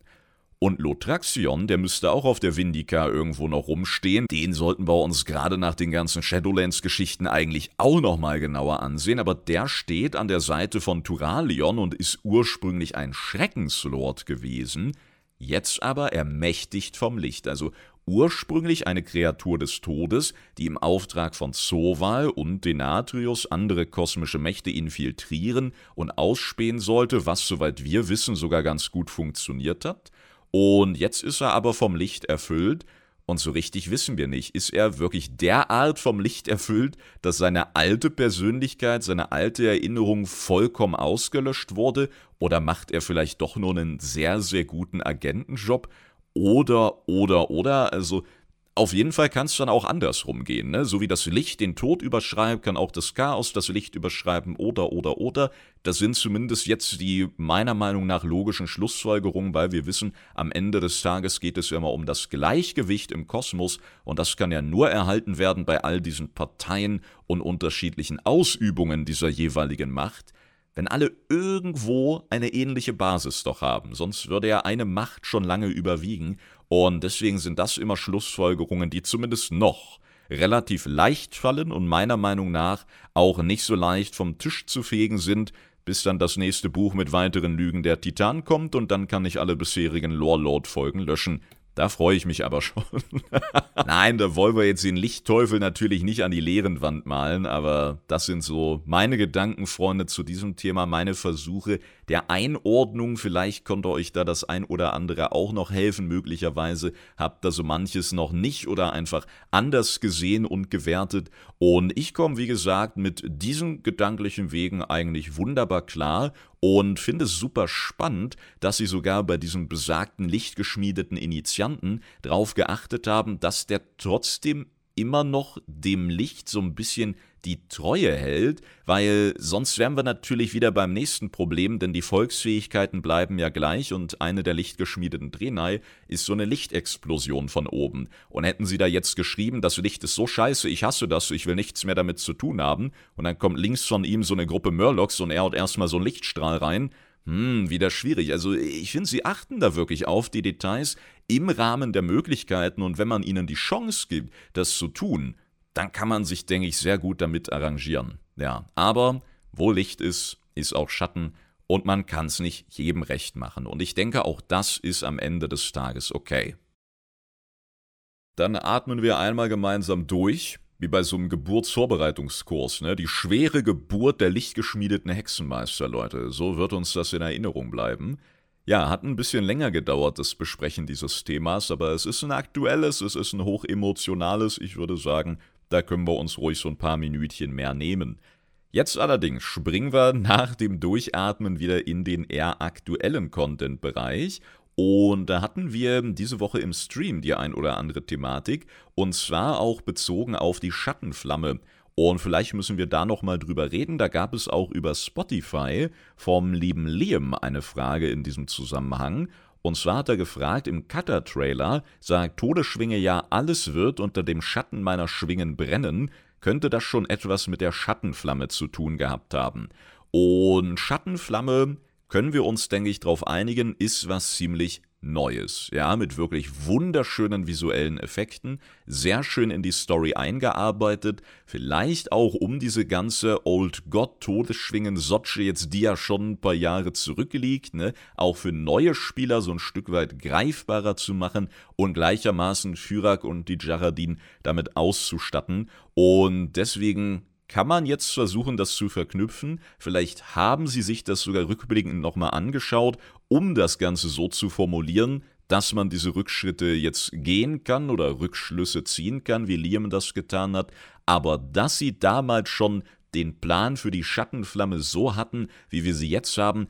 Und Lotraxion, der müsste auch auf der Vindica irgendwo noch rumstehen. Den sollten wir uns gerade nach den ganzen Shadowlands-Geschichten eigentlich auch nochmal genauer ansehen. Aber der steht an der Seite von Turalion und ist ursprünglich ein Schreckenslord gewesen. Jetzt aber ermächtigt vom Licht. Also ursprünglich eine Kreatur des Todes, die im Auftrag von Zoval und Denatrius andere kosmische Mächte infiltrieren und ausspähen sollte, was, soweit wir wissen, sogar ganz gut funktioniert hat. Und jetzt ist er aber vom Licht erfüllt und so richtig wissen wir nicht, ist er wirklich derart vom Licht erfüllt, dass seine alte Persönlichkeit, seine alte Erinnerung vollkommen ausgelöscht wurde? Oder macht er vielleicht doch nur einen sehr, sehr guten Agentenjob? Oder, oder, oder, also auf jeden Fall kann es dann auch andersrum gehen. Ne? So wie das Licht den Tod überschreibt, kann auch das Chaos das Licht überschreiben oder, oder, oder. Das sind zumindest jetzt die meiner Meinung nach logischen Schlussfolgerungen, weil wir wissen, am Ende des Tages geht es ja immer um das Gleichgewicht im Kosmos und das kann ja nur erhalten werden bei all diesen Parteien und unterschiedlichen Ausübungen dieser jeweiligen Macht wenn alle irgendwo eine ähnliche Basis doch haben, sonst würde ja eine Macht schon lange überwiegen, und deswegen sind das immer Schlussfolgerungen, die zumindest noch relativ leicht fallen und meiner Meinung nach auch nicht so leicht vom Tisch zu fegen sind, bis dann das nächste Buch mit weiteren Lügen der Titan kommt und dann kann ich alle bisherigen Lore-Lord-Folgen löschen. Da freue ich mich aber schon. Nein, da wollen wir jetzt den Lichtteufel natürlich nicht an die leeren Wand malen, aber das sind so meine Gedanken, Freunde, zu diesem Thema, meine Versuche der Einordnung. Vielleicht konnte euch da das ein oder andere auch noch helfen. Möglicherweise habt ihr so manches noch nicht oder einfach anders gesehen und gewertet. Und ich komme, wie gesagt, mit diesen gedanklichen Wegen eigentlich wunderbar klar und finde es super spannend, dass sie sogar bei diesem besagten lichtgeschmiedeten Initianten darauf geachtet haben, dass der trotzdem immer noch dem Licht so ein bisschen die Treue hält, weil sonst wären wir natürlich wieder beim nächsten Problem, denn die Volksfähigkeiten bleiben ja gleich und eine der lichtgeschmiedeten Drenai ist so eine Lichtexplosion von oben. Und hätten sie da jetzt geschrieben, das Licht ist so scheiße, ich hasse das, ich will nichts mehr damit zu tun haben, und dann kommt links von ihm so eine Gruppe Murlocs und er haut erstmal so einen Lichtstrahl rein, hm, wieder schwierig. Also ich finde, sie achten da wirklich auf die Details im Rahmen der Möglichkeiten und wenn man ihnen die Chance gibt, das zu tun, dann kann man sich, denke ich, sehr gut damit arrangieren. Ja, aber wo Licht ist, ist auch Schatten und man kann es nicht jedem recht machen. Und ich denke, auch das ist am Ende des Tages okay. Dann atmen wir einmal gemeinsam durch wie bei so einem Geburtsvorbereitungskurs, ne? Die schwere Geburt der lichtgeschmiedeten Hexenmeister, Leute. So wird uns das in Erinnerung bleiben. Ja, hat ein bisschen länger gedauert, das Besprechen dieses Themas, aber es ist ein aktuelles, es ist ein hochemotionales, ich würde sagen, da können wir uns ruhig so ein paar Minütchen mehr nehmen. Jetzt allerdings springen wir nach dem Durchatmen wieder in den eher aktuellen Content-Bereich und da hatten wir diese Woche im Stream die ein oder andere Thematik und zwar auch bezogen auf die Schattenflamme. Und vielleicht müssen wir da nochmal drüber reden. Da gab es auch über Spotify vom lieben Liam eine Frage in diesem Zusammenhang. Und zwar hat er gefragt, im Cutter-Trailer sagt Todesschwinge ja, alles wird unter dem Schatten meiner Schwingen brennen. Könnte das schon etwas mit der Schattenflamme zu tun gehabt haben? Und Schattenflamme können wir uns, denke ich, darauf einigen, ist was ziemlich Neues. Ja, mit wirklich wunderschönen visuellen Effekten, sehr schön in die Story eingearbeitet, vielleicht auch um diese ganze Old God Todesschwingen Sotsche jetzt, die ja schon ein paar Jahre zurückliegt, ne, auch für neue Spieler so ein Stück weit greifbarer zu machen und gleichermaßen Fyrak und die Jaradin damit auszustatten. Und deswegen kann man jetzt versuchen, das zu verknüpfen. Vielleicht haben sie sich das sogar rückblickend nochmal angeschaut, um das Ganze so zu formulieren, dass man diese Rückschritte jetzt gehen kann oder Rückschlüsse ziehen kann, wie Liam das getan hat, aber dass sie damals schon den Plan für die Schattenflamme so hatten, wie wir sie jetzt haben,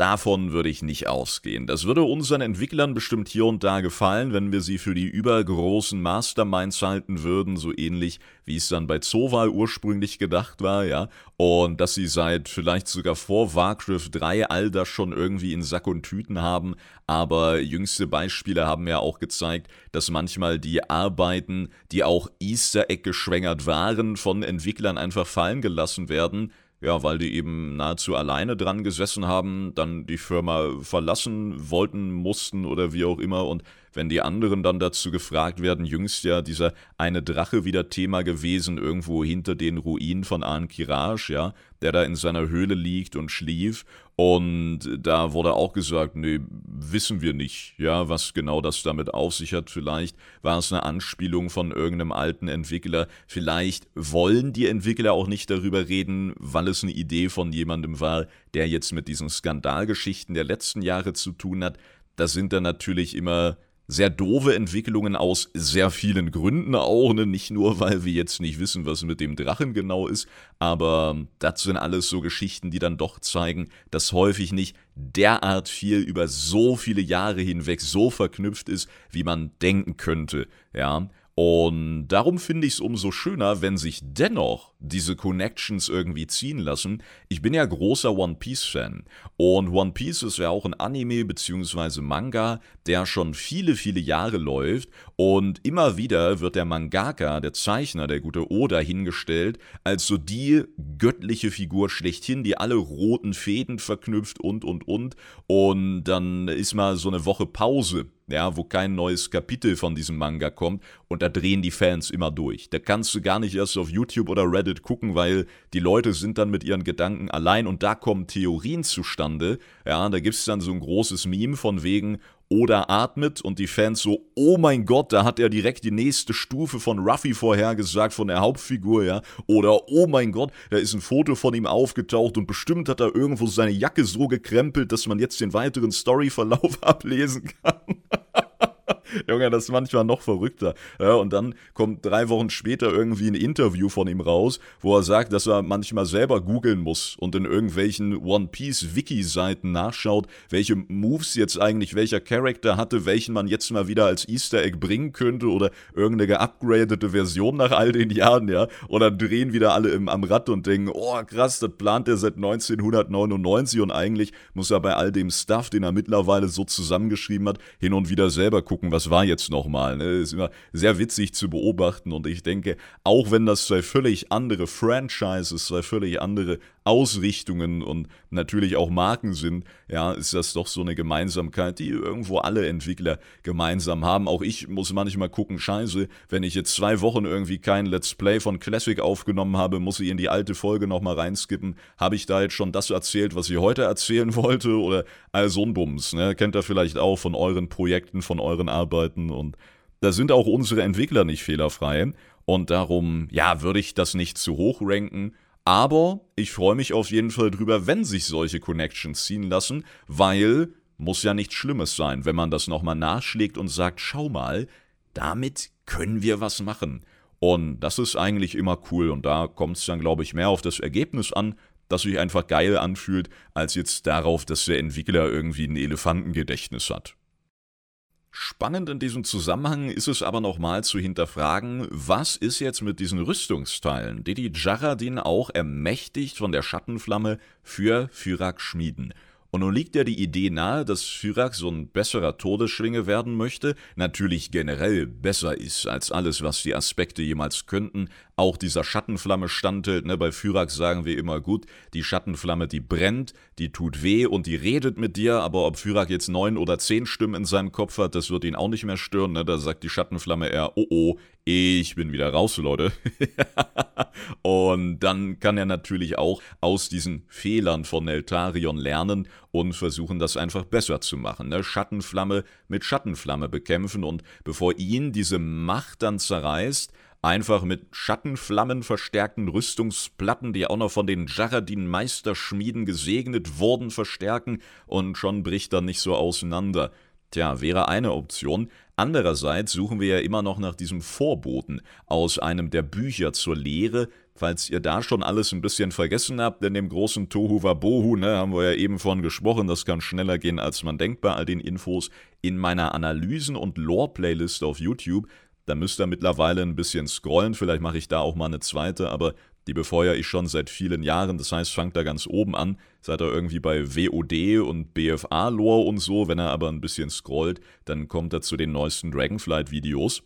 Davon würde ich nicht ausgehen. Das würde unseren Entwicklern bestimmt hier und da gefallen, wenn wir sie für die übergroßen Masterminds halten würden, so ähnlich wie es dann bei Zoval ursprünglich gedacht war, ja. Und dass sie seit vielleicht sogar vor Warcraft 3 all das schon irgendwie in Sack und Tüten haben. Aber jüngste Beispiele haben ja auch gezeigt, dass manchmal die Arbeiten, die auch Easter Egg geschwängert waren, von Entwicklern einfach fallen gelassen werden ja, weil die eben nahezu alleine dran gesessen haben, dann die Firma verlassen wollten, mussten oder wie auch immer. Und wenn die anderen dann dazu gefragt werden, jüngst ja dieser eine Drache wieder Thema gewesen, irgendwo hinter den Ruinen von Ankiraj, ja, der da in seiner Höhle liegt und schlief. Und da wurde auch gesagt, nee, wissen wir nicht, ja, was genau das damit auf sich hat. Vielleicht war es eine Anspielung von irgendeinem alten Entwickler. Vielleicht wollen die Entwickler auch nicht darüber reden, weil es eine Idee von jemandem war, der jetzt mit diesen Skandalgeschichten der letzten Jahre zu tun hat. Das sind dann natürlich immer sehr doofe Entwicklungen aus sehr vielen Gründen auch, ne? nicht nur, weil wir jetzt nicht wissen, was mit dem Drachen genau ist, aber das sind alles so Geschichten, die dann doch zeigen, dass häufig nicht derart viel über so viele Jahre hinweg so verknüpft ist, wie man denken könnte, ja. Und darum finde ich es umso schöner, wenn sich dennoch diese Connections irgendwie ziehen lassen. Ich bin ja großer One Piece-Fan. Und One Piece ist ja auch ein Anime bzw. Manga, der schon viele, viele Jahre läuft. Und immer wieder wird der Mangaka, der Zeichner, der gute Oda, hingestellt, als so die göttliche Figur schlechthin, die alle roten Fäden verknüpft und, und, und. Und dann ist mal so eine Woche Pause ja, wo kein neues Kapitel von diesem Manga kommt und da drehen die Fans immer durch. Da kannst du gar nicht erst auf YouTube oder Reddit gucken, weil die Leute sind dann mit ihren Gedanken allein und da kommen Theorien zustande. Ja, da gibt es dann so ein großes Meme von wegen, oder atmet und die Fans so, oh mein Gott, da hat er direkt die nächste Stufe von Ruffy vorhergesagt, von der Hauptfigur, ja. Oder oh mein Gott, da ist ein Foto von ihm aufgetaucht und bestimmt hat er irgendwo seine Jacke so gekrempelt, dass man jetzt den weiteren Storyverlauf ablesen kann. Junge, das ist manchmal noch verrückter. Ja, und dann kommt drei Wochen später irgendwie ein Interview von ihm raus, wo er sagt, dass er manchmal selber googeln muss und in irgendwelchen One Piece Wiki-Seiten nachschaut, welche Moves jetzt eigentlich welcher Charakter hatte, welchen man jetzt mal wieder als Easter Egg bringen könnte oder irgendeine geupgradete Version nach all den Jahren, ja. Und dann drehen wieder alle im, am Rad und denken, oh krass, das plant er seit 1999 und eigentlich muss er bei all dem Stuff, den er mittlerweile so zusammengeschrieben hat, hin und wieder selber gucken, was das war jetzt nochmal. Ne? Ist immer sehr witzig zu beobachten und ich denke, auch wenn das zwei völlig andere Franchises, zwei völlig andere Ausrichtungen und natürlich auch Marken sind, ja, ist das doch so eine Gemeinsamkeit, die irgendwo alle Entwickler gemeinsam haben. Auch ich muss manchmal gucken, scheiße, wenn ich jetzt zwei Wochen irgendwie kein Let's Play von Classic aufgenommen habe, muss ich in die alte Folge nochmal reinskippen. Habe ich da jetzt schon das erzählt, was ich heute erzählen wollte? Oder all so ein Bums, ne? Kennt ihr vielleicht auch von euren Projekten, von euren Arbeiten und da sind auch unsere Entwickler nicht fehlerfrei. Und darum, ja, würde ich das nicht zu hoch ranken. Aber ich freue mich auf jeden Fall drüber, wenn sich solche Connections ziehen lassen, weil muss ja nichts Schlimmes sein, wenn man das nochmal nachschlägt und sagt, schau mal, damit können wir was machen. Und das ist eigentlich immer cool und da kommt es dann, glaube ich, mehr auf das Ergebnis an, das sich einfach geil anfühlt, als jetzt darauf, dass der Entwickler irgendwie ein Elefantengedächtnis hat. Spannend in diesem Zusammenhang ist es aber nochmal zu hinterfragen, was ist jetzt mit diesen Rüstungsteilen, die die Jaradin auch ermächtigt von der Schattenflamme für Fyrak schmieden. Und nun liegt ja die Idee nahe, dass Fyrak so ein besserer Todesschlinge werden möchte, natürlich generell besser ist als alles, was die Aspekte jemals könnten, auch dieser Schattenflamme standelt. Ne? Bei Fyrax sagen wir immer gut, die Schattenflamme, die brennt, die tut weh und die redet mit dir, aber ob Fyrak jetzt neun oder zehn Stimmen in seinem Kopf hat, das wird ihn auch nicht mehr stören. Ne? Da sagt die Schattenflamme eher, oh oh, ich bin wieder raus, Leute. und dann kann er natürlich auch aus diesen Fehlern von Neltarion lernen und versuchen, das einfach besser zu machen. Ne? Schattenflamme mit Schattenflamme bekämpfen und bevor ihn diese Macht dann zerreißt, einfach mit Schattenflammen verstärkten Rüstungsplatten, die auch noch von den Jaradin-Meisterschmieden gesegnet wurden, verstärken und schon bricht er nicht so auseinander. Tja, wäre eine Option. Andererseits suchen wir ja immer noch nach diesem Vorboten aus einem der Bücher zur Lehre. Falls ihr da schon alles ein bisschen vergessen habt, in dem großen Tohu Wabohu, ne, haben wir ja eben von gesprochen, das kann schneller gehen, als man denkt bei all den Infos. In meiner Analysen- und Lore-Playlist auf YouTube da müsst ihr mittlerweile ein bisschen scrollen, vielleicht mache ich da auch mal eine zweite, aber die befeuere ich schon seit vielen Jahren. Das heißt, fangt da ganz oben an, seid ihr irgendwie bei WOD und BFA-Lore und so. Wenn er aber ein bisschen scrollt, dann kommt er zu den neuesten Dragonflight-Videos.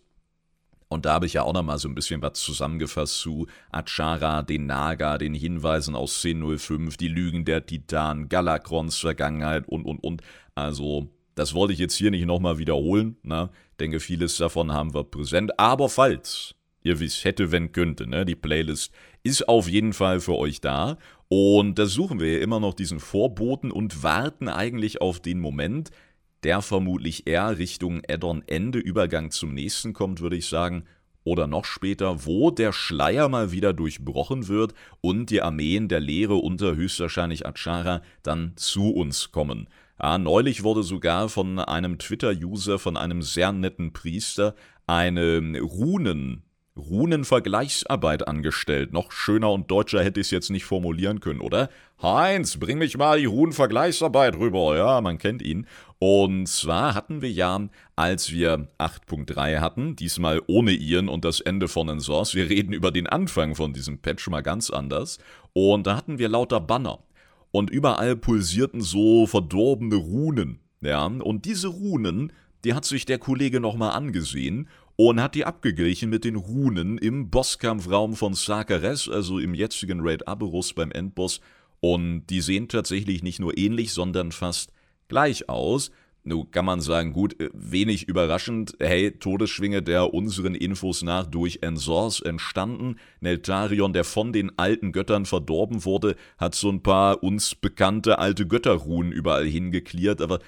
Und da habe ich ja auch nochmal so ein bisschen was zusammengefasst zu Achara, den Naga, den Hinweisen aus 1005, die Lügen der Titan, Galakrons Vergangenheit und, und, und. Also das wollte ich jetzt hier nicht nochmal wiederholen. Ne? Denke, vieles davon haben wir präsent. Aber falls ihr wisst, hätte, wenn könnte, ne? die Playlist ist auf jeden Fall für euch da. Und da suchen wir ja immer noch diesen Vorboten und warten eigentlich auf den Moment, der vermutlich eher Richtung Addon-Ende, Übergang zum nächsten kommt, würde ich sagen. Oder noch später, wo der Schleier mal wieder durchbrochen wird und die Armeen der Lehre unter höchstwahrscheinlich Achara dann zu uns kommen. Ja, neulich wurde sogar von einem Twitter-User, von einem sehr netten Priester, eine Runen, Runenvergleichsarbeit angestellt. Noch schöner und deutscher hätte ich es jetzt nicht formulieren können, oder? Heinz, bring mich mal die Runenvergleichsarbeit rüber. Ja, man kennt ihn. Und zwar hatten wir ja, als wir 8.3 hatten, diesmal ohne Ian und das Ende von Ensors, wir reden über den Anfang von diesem Patch mal ganz anders. Und da hatten wir lauter Banner und überall pulsierten so verdorbene Runen. Ja, und diese Runen, die hat sich der Kollege nochmal angesehen und hat die abgeglichen mit den Runen im Bosskampfraum von Sakares, also im jetzigen Raid Aberus beim Endboss. Und die sehen tatsächlich nicht nur ähnlich, sondern fast gleich aus. Nun kann man sagen, gut, äh, wenig überraschend, hey, Todesschwinge der unseren Infos nach durch Ensors entstanden. Neltarion, der von den alten Göttern verdorben wurde, hat so ein paar uns bekannte alte Götterruhen überall hingeklärt, aber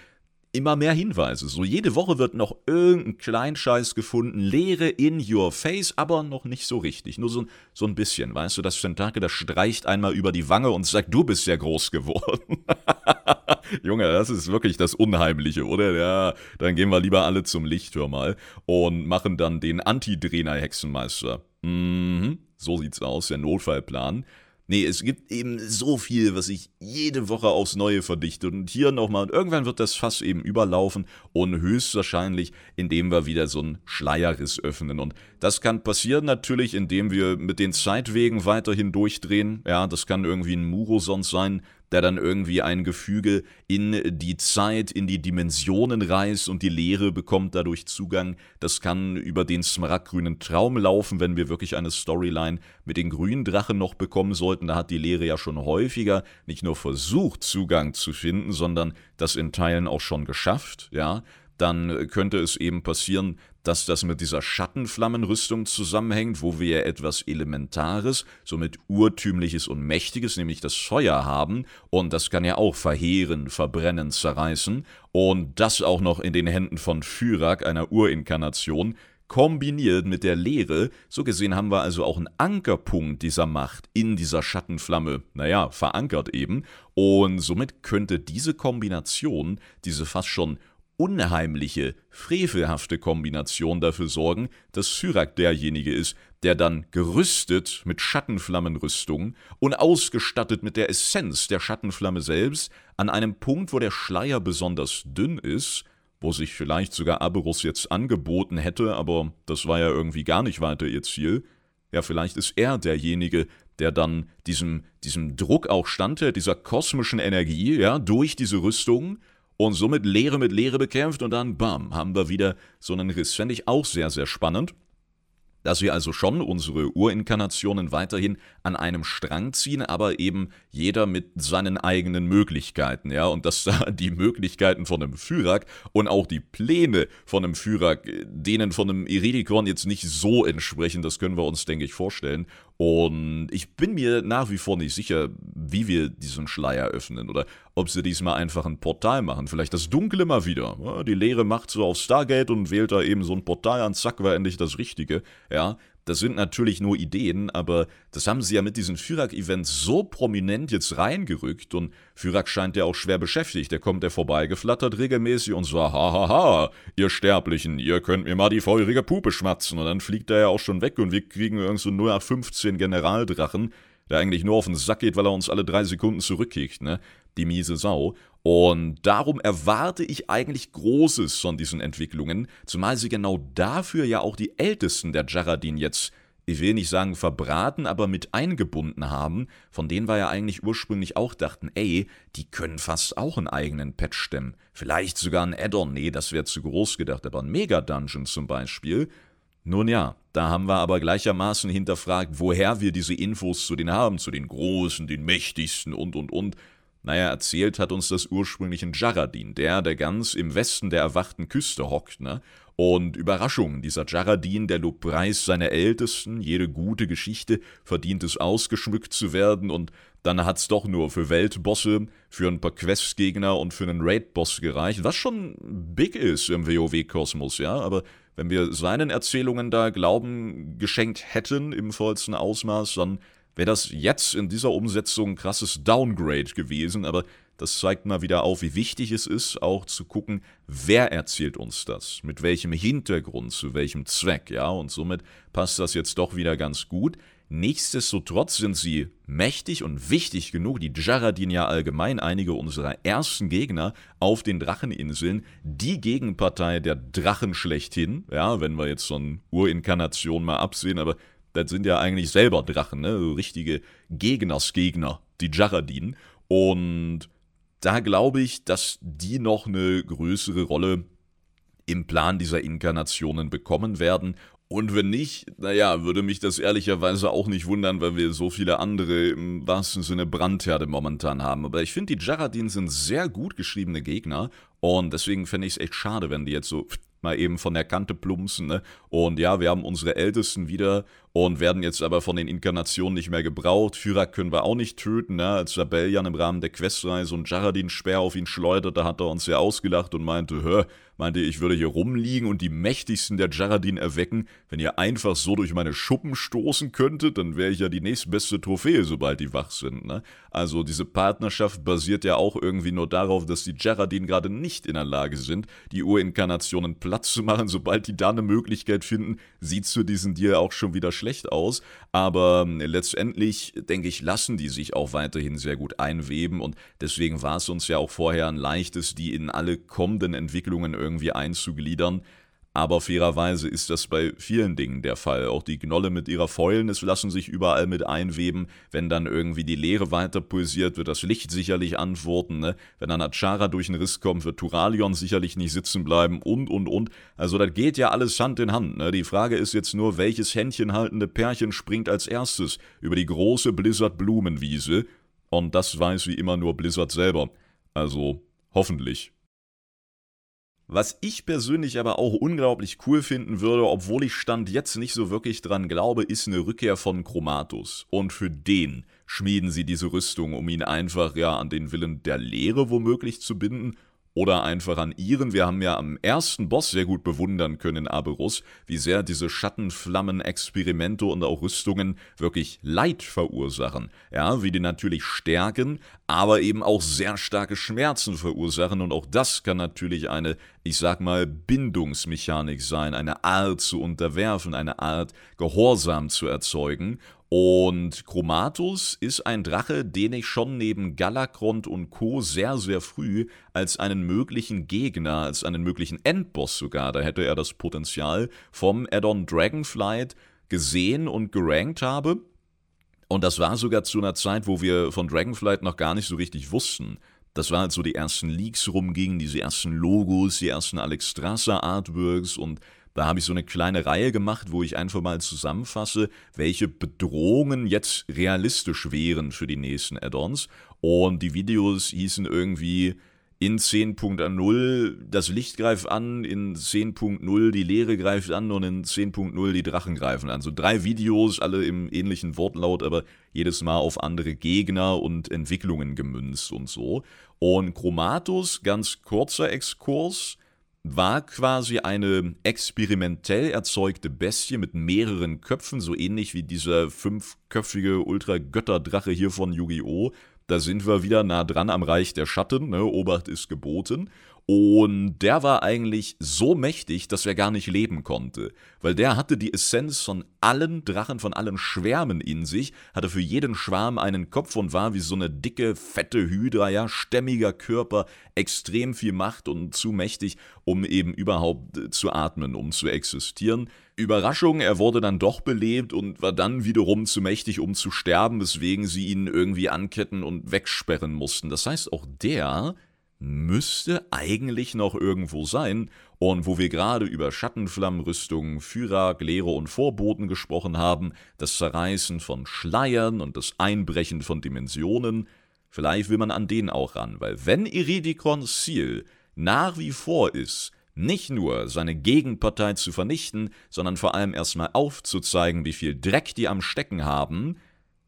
immer mehr Hinweise. So jede Woche wird noch irgendein Kleinscheiß gefunden, Leere in your face, aber noch nicht so richtig. Nur so, so ein bisschen, weißt du, das Tentakel, das streicht einmal über die Wange und sagt, du bist ja groß geworden. Junge, das ist wirklich das Unheimliche, oder? Ja, dann gehen wir lieber alle zum Licht, hör mal, und machen dann den Anti-Trainer-Hexenmeister. Mhm, so sieht's aus, der Notfallplan. Nee, es gibt eben so viel, was sich jede Woche aufs Neue verdichtet. Und hier nochmal, und irgendwann wird das Fass eben überlaufen und höchstwahrscheinlich, indem wir wieder so einen Schleierriss öffnen. Und das kann passieren natürlich, indem wir mit den Zeitwegen weiterhin durchdrehen. Ja, das kann irgendwie ein Murosons sein, der dann irgendwie ein Gefüge in die Zeit, in die Dimensionen reißt und die Leere bekommt dadurch Zugang. Das kann über den smaragdgrünen Traum laufen, wenn wir wirklich eine Storyline mit den grünen Drachen noch bekommen sollten. Da hat die Leere ja schon häufiger nicht nur versucht, Zugang zu finden, sondern das in Teilen auch schon geschafft, ja dann könnte es eben passieren, dass das mit dieser Schattenflammenrüstung zusammenhängt, wo wir etwas Elementares, somit Urtümliches und Mächtiges, nämlich das Feuer haben, und das kann ja auch verheeren, verbrennen, zerreißen, und das auch noch in den Händen von Fyrak, einer Urinkarnation, kombiniert mit der Leere, so gesehen haben wir also auch einen Ankerpunkt dieser Macht in dieser Schattenflamme, naja, verankert eben, und somit könnte diese Kombination, diese fast schon unheimliche, frevelhafte Kombination dafür sorgen, dass Syrak derjenige ist, der dann gerüstet mit Schattenflammenrüstung und ausgestattet mit der Essenz der Schattenflamme selbst an einem Punkt, wo der Schleier besonders dünn ist, wo sich vielleicht sogar Aberus jetzt angeboten hätte, aber das war ja irgendwie gar nicht weiter ihr Ziel. Ja, vielleicht ist er derjenige, der dann diesem, diesem Druck auch standhält, dieser kosmischen Energie, ja, durch diese Rüstung und somit Leere mit Leere bekämpft und dann, bam, haben wir wieder so einen Riss. Fände ich auch sehr, sehr spannend dass wir also schon unsere Urinkarnationen weiterhin an einem Strang ziehen, aber eben jeder mit seinen eigenen Möglichkeiten, ja, und dass da die Möglichkeiten von einem Fyrak und auch die Pläne von einem Fyrak denen von einem Iridikon jetzt nicht so entsprechen, das können wir uns, denke ich, vorstellen. Und ich bin mir nach wie vor nicht sicher, wie wir diesen Schleier öffnen oder ob sie diesmal einfach ein Portal machen. Vielleicht das Dunkle mal wieder. Die Leere macht so auf Stargate und wählt da eben so ein Portal an, zack, war endlich das Richtige. Ja, das sind natürlich nur Ideen, aber das haben sie ja mit diesen Fyrak-Events so prominent jetzt reingerückt und Fyrak scheint ja auch schwer beschäftigt. Der kommt ja vorbeigeflattert regelmäßig und sagt, hahaha, ihr Sterblichen, ihr könnt mir mal die feurige Pupe schmatzen. Und dann fliegt er ja auch schon weg und wir kriegen irgend so 0815 Generaldrachen, der eigentlich nur auf den Sack geht, weil er uns alle drei Sekunden zurückkickt, ne? Die miese Sau. Und darum erwarte ich eigentlich Großes von diesen Entwicklungen, zumal sie genau dafür ja auch die Ältesten der Jaradin jetzt, ich will nicht sagen verbraten, aber mit eingebunden haben, von denen wir ja eigentlich ursprünglich auch dachten, ey, die können fast auch einen eigenen Patch stemmen. Vielleicht sogar ein Add-on, nee, das wäre zu groß gedacht, aber ein Mega-Dungeon zum Beispiel. Nun ja, da haben wir aber gleichermaßen hinterfragt, woher wir diese Infos zu denen haben, zu den Großen, den Mächtigsten und und und. Naja, erzählt hat uns das ursprünglich ein Jaradin, der, der ganz im Westen der erwachten Küste hockt, ne? Und Überraschung, dieser Jaradin, der Lobpreis seiner Ältesten, jede gute Geschichte verdient es ausgeschmückt zu werden. Und dann hat's doch nur für Weltbosse, für ein paar Questgegner und für einen Raid-Boss gereicht, was schon big ist im WoW-Kosmos, ja, aber wenn wir seinen Erzählungen da Glauben geschenkt hätten im vollsten Ausmaß, dann wäre das jetzt in dieser Umsetzung ein krasses Downgrade gewesen, aber das zeigt mal wieder auf, wie wichtig es ist, auch zu gucken, wer erzählt uns das, mit welchem Hintergrund, zu welchem Zweck, ja, und somit passt das jetzt doch wieder ganz gut. Nichtsdestotrotz sind sie mächtig und wichtig genug, die Jaradin ja allgemein einige unserer ersten Gegner auf den Dracheninseln, die Gegenpartei der Drachen schlechthin, ja, wenn wir jetzt so eine Urinkarnation mal absehen, aber das sind ja eigentlich selber Drachen, ne? So richtige Gegnersgegner, die Jaradin. Und da glaube ich, dass die noch eine größere Rolle im Plan dieser Inkarnationen bekommen werden. Und wenn nicht, naja, würde mich das ehrlicherweise auch nicht wundern, weil wir so viele andere im wahrsten Sinne Brandherde momentan haben. Aber ich finde, die Jaradin sind sehr gut geschriebene Gegner und deswegen fände ich es echt schade, wenn die jetzt so mal eben von der Kante plumpsen. Ne? Und ja, wir haben unsere Ältesten wieder und werden jetzt aber von den Inkarnationen nicht mehr gebraucht. Fyrak können wir auch nicht töten. Ne? Als Sabellian im Rahmen der Questreise und Jaradin Speer auf ihn schleuderte, hat er uns ja ausgelacht und meinte, hör, meinte, ich würde hier rumliegen und die mächtigsten der Jaradin erwecken. Wenn ihr einfach so durch meine Schuppen stoßen könntet, dann wäre ich ja die nächstbeste Trophäe, sobald die wach sind. Ne? Also diese Partnerschaft basiert ja auch irgendwie nur darauf, dass die Jaradin gerade nicht in der Lage sind, die Urinkarnationen Platz zu machen. Sobald die da eine Möglichkeit finden, sieht's für diesen Deal auch schon wieder schlecht aus. Aber ähm, letztendlich, denke ich, lassen die sich auch weiterhin sehr gut einweben und deswegen war es uns ja auch vorher ein leichtes, die in alle kommenden Entwicklungen irgendwie einzugliedern. Aber fairerweise ist das bei vielen Dingen der Fall. Auch die Gnolle mit ihrer Fäulnis lassen sich überall mit einweben. Wenn dann irgendwie die Leere weiter pulsiert, wird das Licht sicherlich antworten. Ne? Wenn dann Achara durch den Riss kommt, wird Turalion sicherlich nicht sitzen bleiben und, und, und. Also das geht ja alles Hand in Hand. Ne? Die Frage ist jetzt nur, welches händchenhaltende Pärchen springt als erstes über die große Blizzard-Blumenwiese. Und das weiß wie immer nur Blizzard selber. Also hoffentlich. Was ich persönlich aber auch unglaublich cool finden würde, obwohl ich Stand jetzt nicht so wirklich dran glaube, ist eine Rückkehr von Chromatus. Und für den schmieden sie diese Rüstung, um ihn einfach ja an den Willen der Lehre womöglich zu binden oder einfach an ihren. Wir haben ja am ersten Boss sehr gut bewundern können in Aberus, wie sehr diese Schattenflammen, Experimente und auch Rüstungen wirklich Leid verursachen. Ja, wie die natürlich stärken, aber eben auch sehr starke Schmerzen verursachen und auch das kann natürlich eine, ich sag mal, Bindungsmechanik sein, eine Art zu unterwerfen, eine Art Gehorsam zu erzeugen und Chromatus ist ein Drache, den ich schon neben Galakrond und Co. sehr, sehr früh als einen möglichen Gegner, als einen möglichen Endboss sogar, da hätte er das Potenzial, vom Addon Dragonflight gesehen und gerankt habe. Und das war sogar zu einer Zeit, wo wir von Dragonflight noch gar nicht so richtig wussten. Das war halt so die ersten Leaks rumgingen, diese ersten Logos, die ersten Alex Strasser Artworks und da habe ich so eine kleine Reihe gemacht, wo ich einfach mal zusammenfasse, welche Bedrohungen jetzt realistisch wären für die nächsten Add-ons. Und die Videos hießen irgendwie in 10.0 das Licht greift an, in 10.0 die Leere greift an und in 10.0 die Drachen greifen an. So drei Videos, alle im ähnlichen Wortlaut, aber jedes Mal auf andere Gegner und Entwicklungen gemünzt und so. Und Chromatus, ganz kurzer Exkurs, war quasi eine experimentell erzeugte Bestie mit mehreren Köpfen, so ähnlich wie dieser fünfköpfige Ultra-Götterdrache hier von Yu-Gi-Oh! Da sind wir wieder nah dran am Reich der Schatten, ne? Obacht ist geboten. Und der war eigentlich so mächtig, dass er gar nicht leben konnte. Weil der hatte die Essenz von allen Drachen, von allen Schwärmen in sich, hatte für jeden Schwarm einen Kopf und war wie so eine dicke, fette Hydra, ja, stämmiger Körper, extrem viel Macht und zu mächtig, um eben überhaupt äh, zu atmen, um zu existieren. Überraschung, er wurde dann doch belebt und war dann wiederum zu mächtig, um zu sterben, weswegen sie ihn irgendwie anketten und wegsperren mussten. Das heißt, auch der müsste eigentlich noch irgendwo sein. Und wo wir gerade über Schattenflammenrüstungen, Führer, Lehre und Vorboten gesprochen haben, das Zerreißen von Schleiern und das Einbrechen von Dimensionen, vielleicht will man an den auch ran, weil wenn Iridikons Ziel nach wie vor ist, nicht nur seine Gegenpartei zu vernichten, sondern vor allem erstmal aufzuzeigen, wie viel Dreck die am Stecken haben,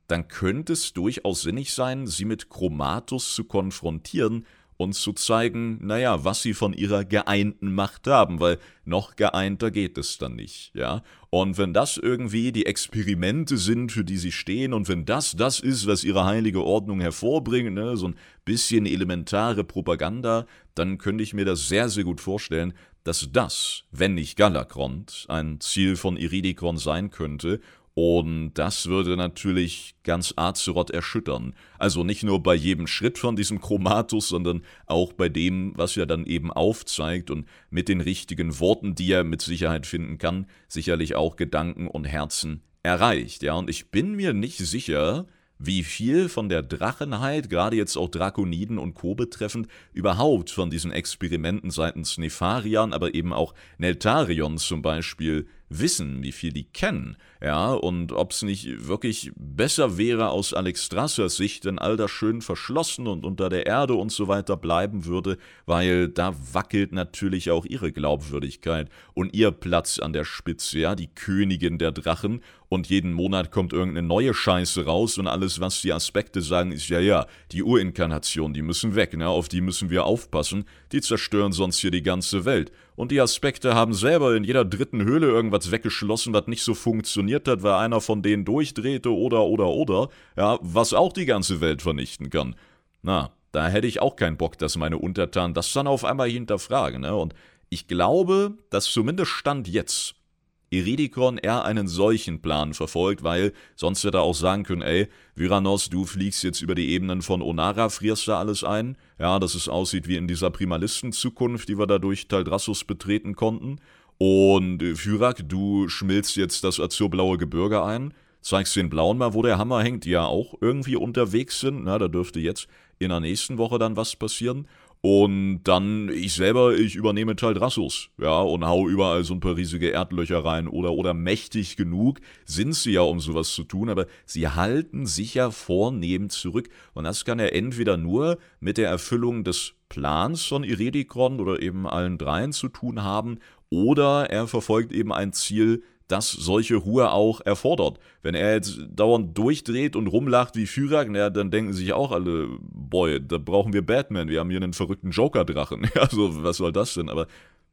dann könnte es durchaus sinnig sein, sie mit Chromatus zu konfrontieren und zu zeigen, naja, was sie von ihrer geeinten Macht haben, weil noch geeinter geht es dann nicht, ja. Und wenn das irgendwie die Experimente sind, für die sie stehen, und wenn das das ist, was ihre heilige Ordnung hervorbringt, ne, so ein bisschen elementare Propaganda, dann könnte ich mir das sehr, sehr gut vorstellen, dass das, wenn nicht Galakrond, ein Ziel von Iridikron sein könnte und das würde natürlich ganz Azeroth erschüttern. Also nicht nur bei jedem Schritt von diesem Chromatus, sondern auch bei dem, was er dann eben aufzeigt und mit den richtigen Worten, die er mit Sicherheit finden kann, sicherlich auch Gedanken und Herzen erreicht. Ja, und ich bin mir nicht sicher, wie viel von der Drachenheit, gerade jetzt auch Drakoniden und Co. betreffend, überhaupt von diesen Experimenten seitens Nefarian, aber eben auch Neltarion zum Beispiel wissen, wie viel die kennen, ja, und ob es nicht wirklich besser wäre aus Alexstrassers Sicht, wenn all das schön verschlossen und unter der Erde und so weiter bleiben würde, weil da wackelt natürlich auch ihre Glaubwürdigkeit und ihr Platz an der Spitze, ja, die Königin der Drachen, und jeden Monat kommt irgendeine neue Scheiße raus und alles, was die Aspekte sagen, ist ja, ja, die Urinkarnation, die müssen weg, ne, auf die müssen wir aufpassen, die zerstören sonst hier die ganze Welt. Und die Aspekte haben selber in jeder dritten Höhle irgendwas weggeschlossen, was nicht so funktioniert hat, weil einer von denen durchdrehte oder oder oder, ja, was auch die ganze Welt vernichten kann. Na, da hätte ich auch keinen Bock, dass meine Untertanen das dann auf einmal hinterfragen, ne? Und ich glaube, dass zumindest Stand jetzt Iridikon eher einen solchen Plan verfolgt, weil sonst hätte er auch sagen können, ey, Vyranos, du fliegst jetzt über die Ebenen von Onara, frierst da alles ein, ja, dass es aussieht wie in dieser Primalisten-Zukunft, die wir da durch Taldrassus betreten konnten, und äh, Fyrak, du schmilzt jetzt das azurblaue Gebirge ein, zeigst den Blauen mal, wo der Hammer hängt, die ja auch irgendwie unterwegs sind, na, da dürfte jetzt in der nächsten Woche dann was passieren, und dann ich selber, ich übernehme Taldrassus, ja, und hau überall so ein paar riesige Erdlöcher rein oder, oder mächtig genug sind sie ja, um sowas zu tun, aber sie halten sich ja vornehm zurück. Und das kann er entweder nur mit der Erfüllung des Plans von Iredikron oder eben allen dreien zu tun haben, oder er verfolgt eben ein Ziel, das solche Ruhe auch erfordert. Wenn er jetzt dauernd durchdreht und rumlacht wie Fyrak, na, dann denken sich auch alle, boy, da brauchen wir Batman, wir haben hier einen verrückten Joker-Drachen. Also, was soll das denn? Aber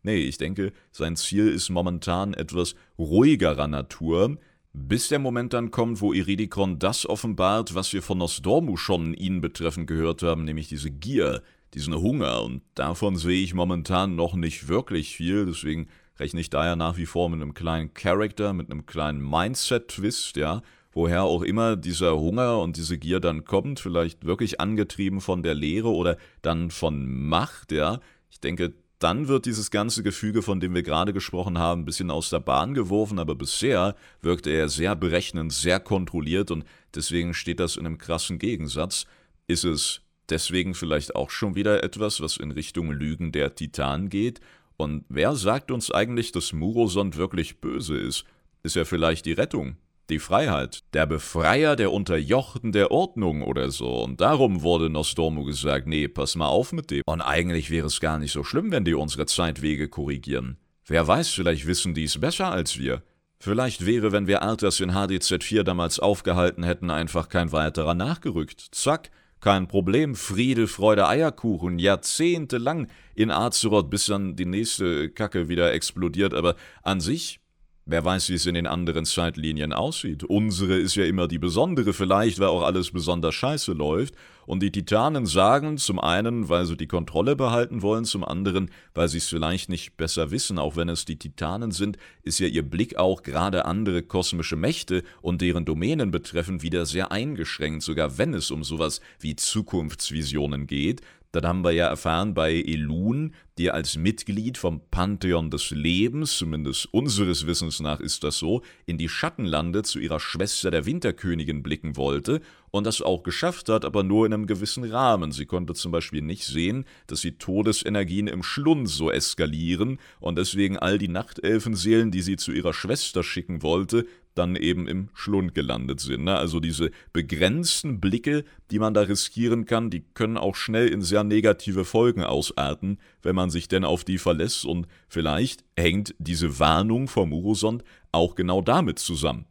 nee, ich denke, sein Ziel ist momentan etwas ruhigerer Natur, bis der Moment dann kommt, wo Iridikon das offenbart, was wir von Nostormu schon ihn betreffend gehört haben, nämlich diese Gier, diesen Hunger. Und davon sehe ich momentan noch nicht wirklich viel, deswegen rechne ich daher nach wie vor mit einem kleinen Character, mit einem kleinen Mindset-Twist, ja, woher auch immer dieser Hunger und diese Gier dann kommt, vielleicht wirklich angetrieben von der Lehre oder dann von Macht, ja. Ich denke, dann wird dieses ganze Gefüge, von dem wir gerade gesprochen haben, ein bisschen aus der Bahn geworfen, aber bisher wirkte er sehr berechnend, sehr kontrolliert und deswegen steht das in einem krassen Gegensatz. Ist es deswegen vielleicht auch schon wieder etwas, was in Richtung Lügen der Titan geht? Und wer sagt uns eigentlich, dass Murosond wirklich böse ist? Ist er vielleicht die Rettung? Die Freiheit, der Befreier der Unterjochten der Ordnung oder so. Und darum wurde Nostormu gesagt, nee, pass mal auf mit dem. Und eigentlich wäre es gar nicht so schlimm, wenn die unsere Zeitwege korrigieren. Wer weiß, vielleicht wissen die es besser als wir. Vielleicht wäre, wenn wir Arthas in HDZ4 damals aufgehalten hätten, einfach kein weiterer nachgerückt. Zack, kein Problem, Friede, Freude, Eierkuchen, jahrzehntelang in Azeroth, bis dann die nächste Kacke wieder explodiert, aber an sich Wer weiß, wie es in den anderen Zeitlinien aussieht. Unsere ist ja immer die besondere, vielleicht, weil auch alles besonders scheiße läuft. Und die Titanen sagen zum einen, weil sie die Kontrolle behalten wollen, zum anderen, weil sie es vielleicht nicht besser wissen. Auch wenn es die Titanen sind, ist ja ihr Blick auch gerade andere kosmische Mächte und deren Domänen betreffend wieder sehr eingeschränkt, sogar wenn es um sowas wie Zukunftsvisionen geht. Dann haben wir ja erfahren bei Elun, die als Mitglied vom Pantheon des Lebens, zumindest unseres Wissens nach ist das so, in die Schattenlande zu ihrer Schwester der Winterkönigin blicken wollte und das auch geschafft hat, aber nur in einem gewissen Rahmen. Sie konnte zum Beispiel nicht sehen, dass die Todesenergien im Schlund so eskalieren und deswegen all die Nachtelfenseelen, die sie zu ihrer Schwester schicken wollte, dann eben im Schlund gelandet sind. Ne? Also diese begrenzten Blicke, die man da riskieren kann, die können auch schnell in sehr negative Folgen ausarten, wenn man sich denn auf die verlässt und vielleicht hängt diese Warnung vom Urosond auch genau damit zusammen.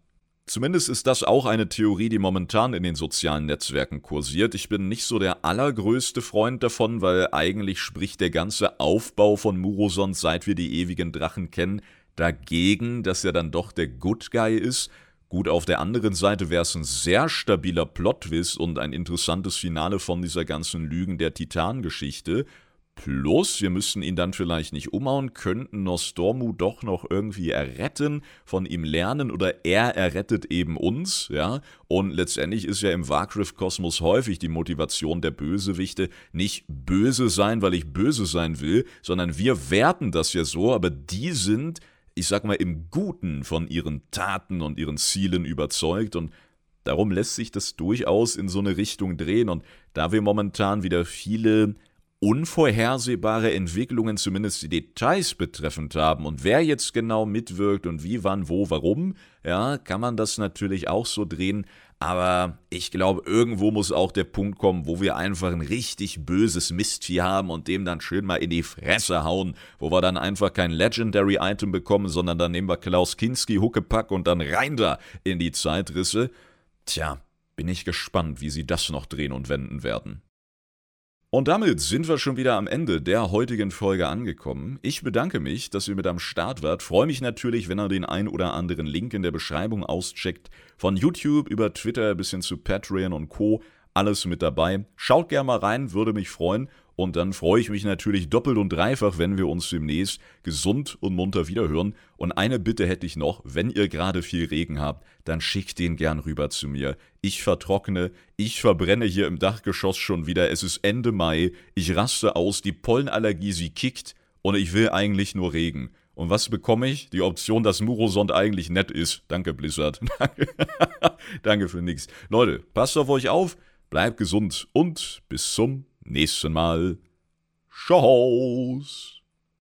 Zumindest ist das auch eine Theorie, die momentan in den sozialen Netzwerken kursiert. Ich bin nicht so der allergrößte Freund davon, weil eigentlich spricht der ganze Aufbau von Murosond, seit wir die ewigen Drachen kennen, dagegen, dass er dann doch der Good Guy ist. Gut, auf der anderen Seite wäre es ein sehr stabiler Plot-Twist und ein interessantes Finale von dieser ganzen Lügen der Titan-Geschichte. Plus, wir müssten ihn dann vielleicht nicht umhauen, könnten Nostormu doch noch irgendwie erretten, von ihm lernen oder er errettet eben uns, ja. Und letztendlich ist ja im Warcraft-Kosmos häufig die Motivation der Bösewichte nicht böse sein, weil ich böse sein will, sondern wir werten das ja so, aber die sind ich sag mal, im Guten von ihren Taten und ihren Zielen überzeugt und darum lässt sich das durchaus in so eine Richtung drehen und da wir momentan wieder viele unvorhersehbare Entwicklungen, zumindest die Details betreffend haben und wer jetzt genau mitwirkt und wie, wann, wo, warum, ja, kann man das natürlich auch so drehen, aber ich glaube, irgendwo muss auch der Punkt kommen, wo wir einfach ein richtig böses Mistvieh haben und dem dann schön mal in die Fresse hauen, wo wir dann einfach kein Legendary Item bekommen, sondern dann nehmen wir Klaus Kinski, Huckepack und dann rein da in die Zeitrisse. Tja, bin ich gespannt, wie sie das noch drehen und wenden werden. Und damit sind wir schon wieder am Ende der heutigen Folge angekommen. Ich bedanke mich, dass ihr mit am Start wart. Freue mich natürlich, wenn ihr den ein oder anderen Link in der Beschreibung auscheckt. Von YouTube über Twitter bis hin zu Patreon und Co. Alles mit dabei. Schaut gerne mal rein, würde mich freuen. Und dann freue ich mich natürlich doppelt und dreifach, wenn wir uns demnächst gesund und munter wiederhören. Und eine Bitte hätte ich noch, wenn ihr gerade viel Regen habt, dann schickt den gern rüber zu mir. Ich vertrockne, ich verbrenne hier im Dachgeschoss schon wieder. Es ist Ende Mai, ich raste aus, die Pollenallergie, sie kickt und ich will eigentlich nur Regen. Und was bekomme ich? Die Option, dass Murosond eigentlich nett ist. Danke, Blizzard. Danke. Für nichts. Leute, passt auf euch auf, bleibt gesund und bis zum nächsten Mal. Tschüss.